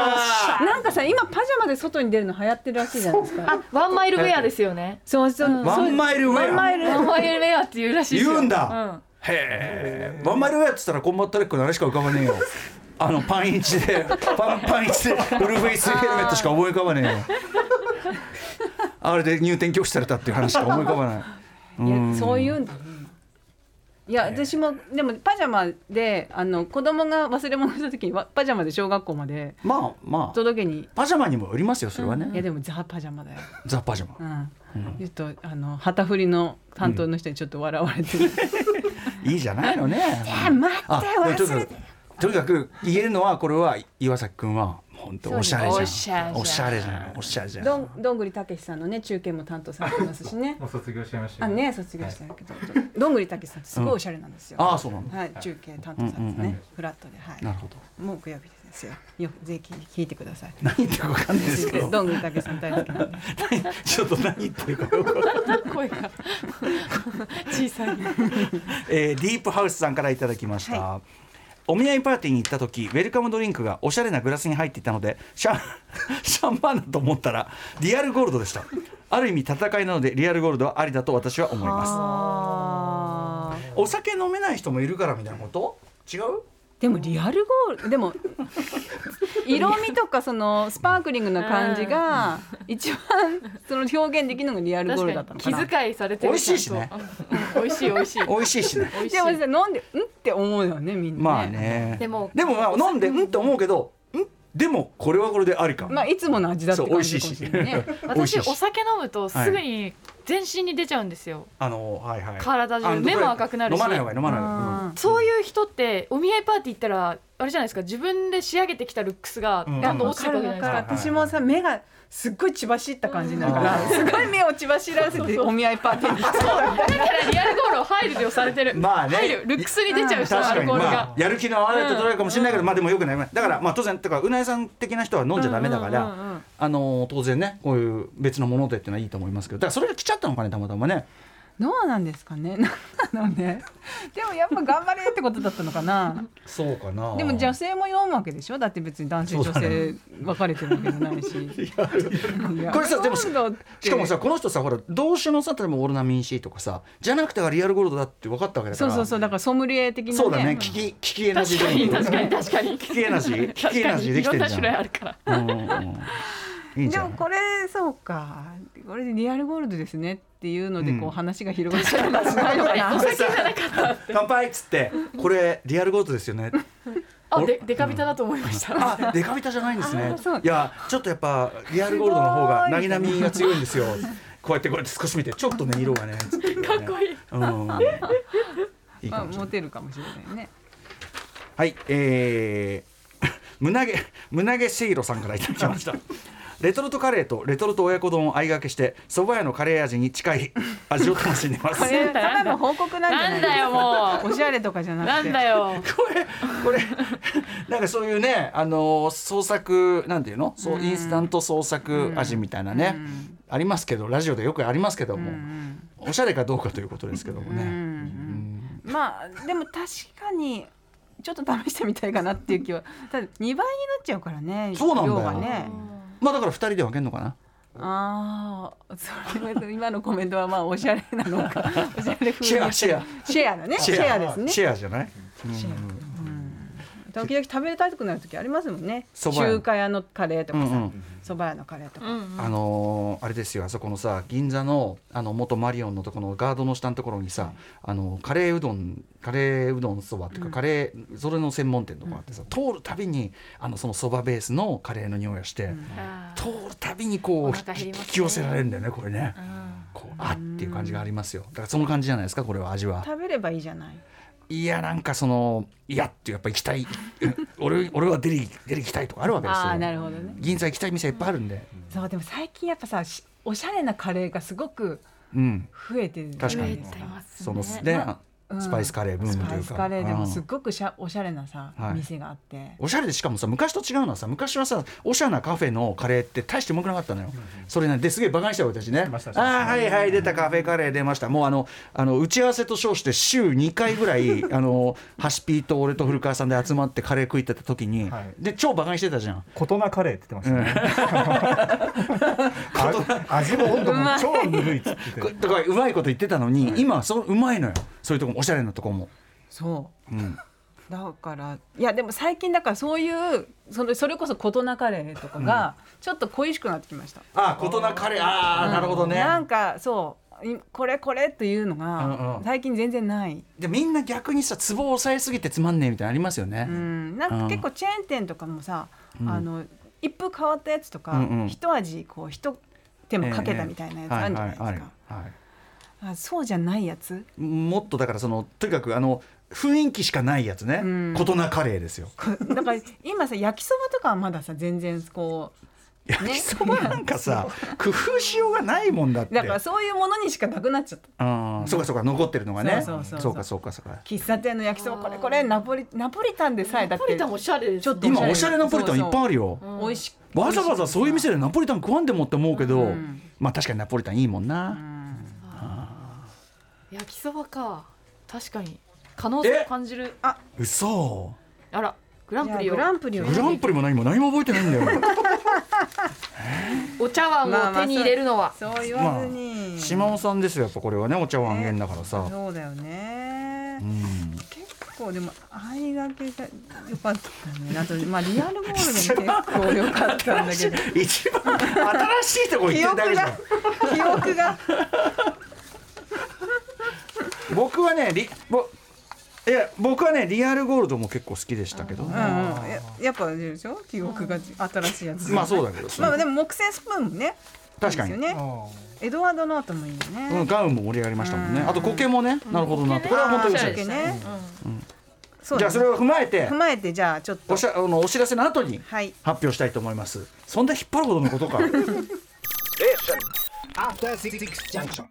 Speaker 2: ー。なんかさ今パジャマで外に出るの流行ってるらしいじゃないですか。
Speaker 3: あワンマイルウェアですよね。
Speaker 2: そうそう、
Speaker 3: うん。
Speaker 4: ワンマイルウェア？
Speaker 2: ワンマイル
Speaker 3: ワンマイルウェアっていうらしいですよ。
Speaker 4: 言うんだ。へえワンマイルウェアっつったらコンバットレックのあれしか浮かばねえよ。あのパンイチで (laughs) パンパンイチでフルフェイスヘルメットしか思い浮かばねえよ。あれで入店拒否されたっていう話しか思い浮かばない。
Speaker 2: いやそういうんだねいや私もでもパジャマであの子供が忘れ物した時にわパジャマで小学校まで
Speaker 4: まあまあ。
Speaker 2: 届けに。
Speaker 4: パジャマにもよりますよそれはね、
Speaker 2: いやでもザ・パジャマだよ、
Speaker 4: ザ・パジャマ。
Speaker 2: うん。ちょっとあの旗振りの担当の人にちょっと笑われてる、
Speaker 4: いいじゃないのね。(laughs)
Speaker 2: え待って忘れ
Speaker 4: かくとにかく言えるのはこれは岩崎君は本当おしゃれじゃん。
Speaker 3: おしゃれじゃん。
Speaker 4: おしゃれじゃん。おしゃれじゃん。
Speaker 2: どんどんぐりたけしさんのね中継も担当されてますしね。(laughs)
Speaker 6: もう卒業しちゃいました
Speaker 2: あね卒業したけど、どんぐりたけしさんってすごいおしゃれなんですよ、
Speaker 4: ああそうなんだ
Speaker 2: はい。中継担当されてね、
Speaker 4: うんうんうん。
Speaker 2: フラットで。はい。
Speaker 4: なるほど。
Speaker 2: 木曜日ですよ。よぜひ聞いてください。
Speaker 4: 何言ってるか分かんないですけど。(laughs)
Speaker 2: どんぐりたけしさん大好きなんで。
Speaker 4: ちょっと何言ってるかよくわかんない。
Speaker 3: 声が。小さい。(laughs)
Speaker 4: えーディープハウスさんからいただきました、お見合いパーティーに行った時ウェルカムドリンクがおしゃれなグラスに入っていたのでシャン (laughs) シャンパンだと思ったらリアルゴールドでした。ある意味戦いなのでリアルゴールドはありだと私は思います。
Speaker 2: あ
Speaker 4: お酒飲めない人もいるからみたいなこと？違う？
Speaker 2: でもリアルゴールでも色味とかそのスパークリングな感じが一番その表現できるのがリアルゴールだったのかな。
Speaker 3: 気遣いされてる
Speaker 4: 美味しいしね。
Speaker 3: うん。美味しい美味しい。
Speaker 4: 美味しいしね。
Speaker 3: 美味しい。
Speaker 2: でもさ飲んでんって思うよねみんなね。
Speaker 4: まあね。
Speaker 3: でも
Speaker 4: でもまあ飲んでうんって思うけどん。でもこれはこれでありか。
Speaker 2: まあいつもの味だって感じかもしれないね。
Speaker 4: 美味しいし。
Speaker 3: 私お酒飲むとすぐに全身に出ちゃうんですよ、
Speaker 4: あのはいはい。
Speaker 3: 体中。目も赤くなるし。
Speaker 4: 飲まない方がいい飲まない方がいい。
Speaker 3: そういう人ってお見合いパーティー行ったらあれじゃないですか自分で仕上げてきたルックスが
Speaker 4: うん。
Speaker 3: どんどん落ちてくわけじゃないですか、
Speaker 2: 私もさ目がすっごい血走った感じになるからすごい目を血走らせてお見合いパーティーに。来そう。だ
Speaker 3: だからリアルゴールを入るよされてる。
Speaker 4: まあね。
Speaker 3: 入る。ルックスに出ちゃう人の
Speaker 4: 確かに。
Speaker 3: アルコールが、
Speaker 4: まあやる気の表れと捉えるかもしれないけど、まあでもよくない。だからまあ当然だからうなえさん的な人は飲んじゃダメだから、
Speaker 3: うんうんうん。うん
Speaker 4: あの当然ねこういう別のものでっていうのはいいと思いますけどだからそれが来ちゃったのかねたまたまね
Speaker 2: どうなんですかね？(laughs) なのね？でもやっぱ頑張れってことだったのかな？
Speaker 4: そうかな。
Speaker 2: でも女性も読むわけでしょ？だって別に男性女性分かれてるわけじゃないし。(laughs)
Speaker 4: これさでもしかもさこの人さほら動詞のさ例えばオルナミン C とかさじゃなくてはリアルゴールドだって分かったわけだから。
Speaker 2: そうそうそうだからソムリエ的なね。
Speaker 4: そうだね。危機危機エナジ
Speaker 3: 確か
Speaker 4: ードリンク
Speaker 3: に確かに確かに。
Speaker 4: 危機エナジー。危機エナジーできて
Speaker 3: いろん。な種類
Speaker 4: るじゃん。
Speaker 3: あるから。
Speaker 4: うんうんうんいい
Speaker 2: でもこれそうか。これでリアルゴールドですねっていうのでこう、
Speaker 4: うん
Speaker 2: 話が広がったりはしないのかな。(laughs)
Speaker 3: お酒じゃなかった
Speaker 4: 乾杯っつってこれリアルゴールドですよね。
Speaker 3: あでデカビタだと思いました、
Speaker 4: あデカビタじゃないんですね。いやちょっとやっぱリアルゴールドの方がなぎなみが強いんですよ。こうやってこうやって少し見てちょっとね色がねつってるよね。
Speaker 3: かっこいい。
Speaker 4: うん。いい
Speaker 2: まあモテるかもしれないね。
Speaker 4: はいえー、(laughs) 胸毛胸毛せいろさんからいただきましたレトルトカレーとレトルト親子丼を相掛けして蕎麦屋のカレー味に近い (laughs) 味を楽しんでます。
Speaker 2: これただの報告なんじゃない？
Speaker 3: なんだよも
Speaker 2: おしゃれとかじゃ
Speaker 3: う
Speaker 2: なくて。
Speaker 3: なんだよ。
Speaker 4: これこれなんかそういうねあの創作なんていうの？そうインスタント創作味みたいなね、
Speaker 2: うん。
Speaker 4: ありますけどラジオでよくありますけども、
Speaker 2: うん。
Speaker 4: おしゃれかどうかということですけどもね、
Speaker 2: まあでも確かにちょっと試してみたいかなっていう気はただ2倍になっちゃうからね
Speaker 4: そうなんだよ。
Speaker 2: 量がね
Speaker 4: まあだから二人で分けるのかな。
Speaker 2: ああそれは今のコメントはまあおしゃれなのか。おしゃれ風に
Speaker 4: シェアシェア。
Speaker 2: シェアだね。シェア。ですね。
Speaker 4: シェアじゃない、
Speaker 2: シェア時々食べたくなる時ありますもんね。中華屋のカレーとかさ。
Speaker 4: うんうん。
Speaker 2: 蕎麦屋のカレーとか、
Speaker 3: うん
Speaker 4: あのーあれですよあそこのさ銀座のあの元マリオンのとこのガードの下のところにさ、あのカレーうどんカレーうどんそばっていうか、カレーそれの専門店とかあってさ、通るたびにあのそのそばベースのカレーの匂いがして、
Speaker 3: あー
Speaker 4: 通るたびにこう
Speaker 3: ね。
Speaker 4: 引き寄せられるんだよねこれね、
Speaker 3: うん。
Speaker 4: こうあっていう感じがありますよ。だからその感じじゃないですかこれは味は。
Speaker 2: 食べればいいじゃない
Speaker 4: いやなんかそのいやってやっぱ行きたい。(laughs) 俺俺はデリデリ行きたいとかあるわけですよ。
Speaker 2: ああなるほどね。
Speaker 4: 銀座行きたい店いっぱいあるんで。
Speaker 2: そうでも最近やっぱさしおしゃれなカレーがすごく
Speaker 4: うん。
Speaker 2: 増えてる
Speaker 4: 確かに。
Speaker 3: 増えてますね。
Speaker 4: そのね、
Speaker 2: うん
Speaker 4: スパイスカレーブーム
Speaker 2: ス
Speaker 4: というか。
Speaker 2: パイスカレーで
Speaker 4: うん。
Speaker 2: もすっごくしゃおしゃれなさ、
Speaker 4: はい。
Speaker 2: 店があって。
Speaker 4: おしゃれでしかもさ昔と違うのはさ昔はさおしゃれなカフェのカレーって大してうまくなかったのよ、それねですげえバカにした俺たちね。
Speaker 6: ました
Speaker 4: ああはいはい出たカフェカレー出ました。もうあのあの打ち合わせと称して週2回ぐらい (laughs) あのハシピーと俺と古川さんで集まってカレー食いってた時に、
Speaker 6: はい。
Speaker 4: で超バカにしてたじゃん。
Speaker 6: 琴菜カレーって言ってましたね。あ味も温度も超ぬるいっつってて。
Speaker 4: こだからうまいこと言ってたのに、今はそのうまいのよ。そういうとこもおしゃれなとこも、
Speaker 2: そ
Speaker 4: う。ん、
Speaker 2: うだからいやでも最近だからそういうそれそれこそ琴菜カレーとかがちょっと恋しくなってきました、
Speaker 4: ああ琴菜カレー。ああ、なるほどね。
Speaker 2: なんかそう。いこれこれっていうの
Speaker 4: うん
Speaker 2: が
Speaker 4: うん。
Speaker 2: 最近全然ない、
Speaker 4: でみんな逆にさツボを押さえすぎてつまんねえみたいなのありますよね、
Speaker 2: うん、なんか結構チェーン店とかもさ、
Speaker 4: うん。
Speaker 2: あの一風変わったやつとか、
Speaker 4: うんうん。
Speaker 2: 一味こう一手もかけたみたいなやつあるんじゃないですか、
Speaker 4: はいはいはいはい
Speaker 2: あそうじゃないやつ？
Speaker 4: もっとだからそのとにかくあの雰囲気しかないやつね。
Speaker 2: うん。
Speaker 4: 琴菜カレーですよ。
Speaker 2: だから今さ焼きそばとかはまださ全然こ
Speaker 4: 焼きそばなんかさ (laughs) 工夫しようがないもんだって。
Speaker 2: うだからそういうものにしかなくなっちゃった。
Speaker 4: うん。そうかそうか残ってるのがね。
Speaker 2: そうそうそうそう。
Speaker 4: そうかそうかそうか。
Speaker 2: 喫茶店の焼きそばこれこれナポリナポリタンでさえだって。
Speaker 3: ナポリタンおしゃれで
Speaker 2: ちょっと
Speaker 4: 今おしゃれナポリタンいっぱいあるよ。
Speaker 2: 美味し
Speaker 4: わざわざそういう店でナポリタン食わんでもって思うけど、
Speaker 2: うん。
Speaker 4: まあ確かにナポリタンいいもんな、
Speaker 3: 焼きそばか。確かに。可能性を感じる。
Speaker 4: 嘘。
Speaker 3: あらグランプリを。
Speaker 2: グランプリを
Speaker 4: グランプリも何も何も覚えてないんだよ。(laughs)
Speaker 3: お茶碗を手に入れるのは。
Speaker 2: そう言わずに、
Speaker 4: 島尾さんですよやっぱこれはねお茶碗あげんだからさ、
Speaker 2: そうだよね、
Speaker 4: うん。
Speaker 2: 結構でもあいがけが良かったね。あとまあリアルゴールドも結構良かったんだけど。(laughs)
Speaker 4: 一番新しいとこ行
Speaker 2: 記
Speaker 4: ってるだ
Speaker 2: 憶
Speaker 4: けじゃん
Speaker 2: が記憶が
Speaker 4: 僕はねリぼいや僕はねリアルゴールドも結構好きでしたけど、
Speaker 2: うんうん。ややっぱあれでしょ？記憶が新しいやつ。
Speaker 4: まあそうだけど、
Speaker 2: まあでも木製スプーンもね
Speaker 4: 確かに。
Speaker 2: ね。エドワード・ノートもいいよね、
Speaker 4: うん、ガウンも盛り上がりましたもんね、
Speaker 2: うん。
Speaker 4: あと苔もね、なるほどなって。これは本当におしゃれじゃあそれを踏まえて
Speaker 2: 踏まえてじゃあちょっと。
Speaker 4: おしゃあのお知らせの後に
Speaker 2: はい。
Speaker 4: 発表したいと思います。そんな引っ張るほどのことか。(laughs)
Speaker 5: Station. After Six Junction.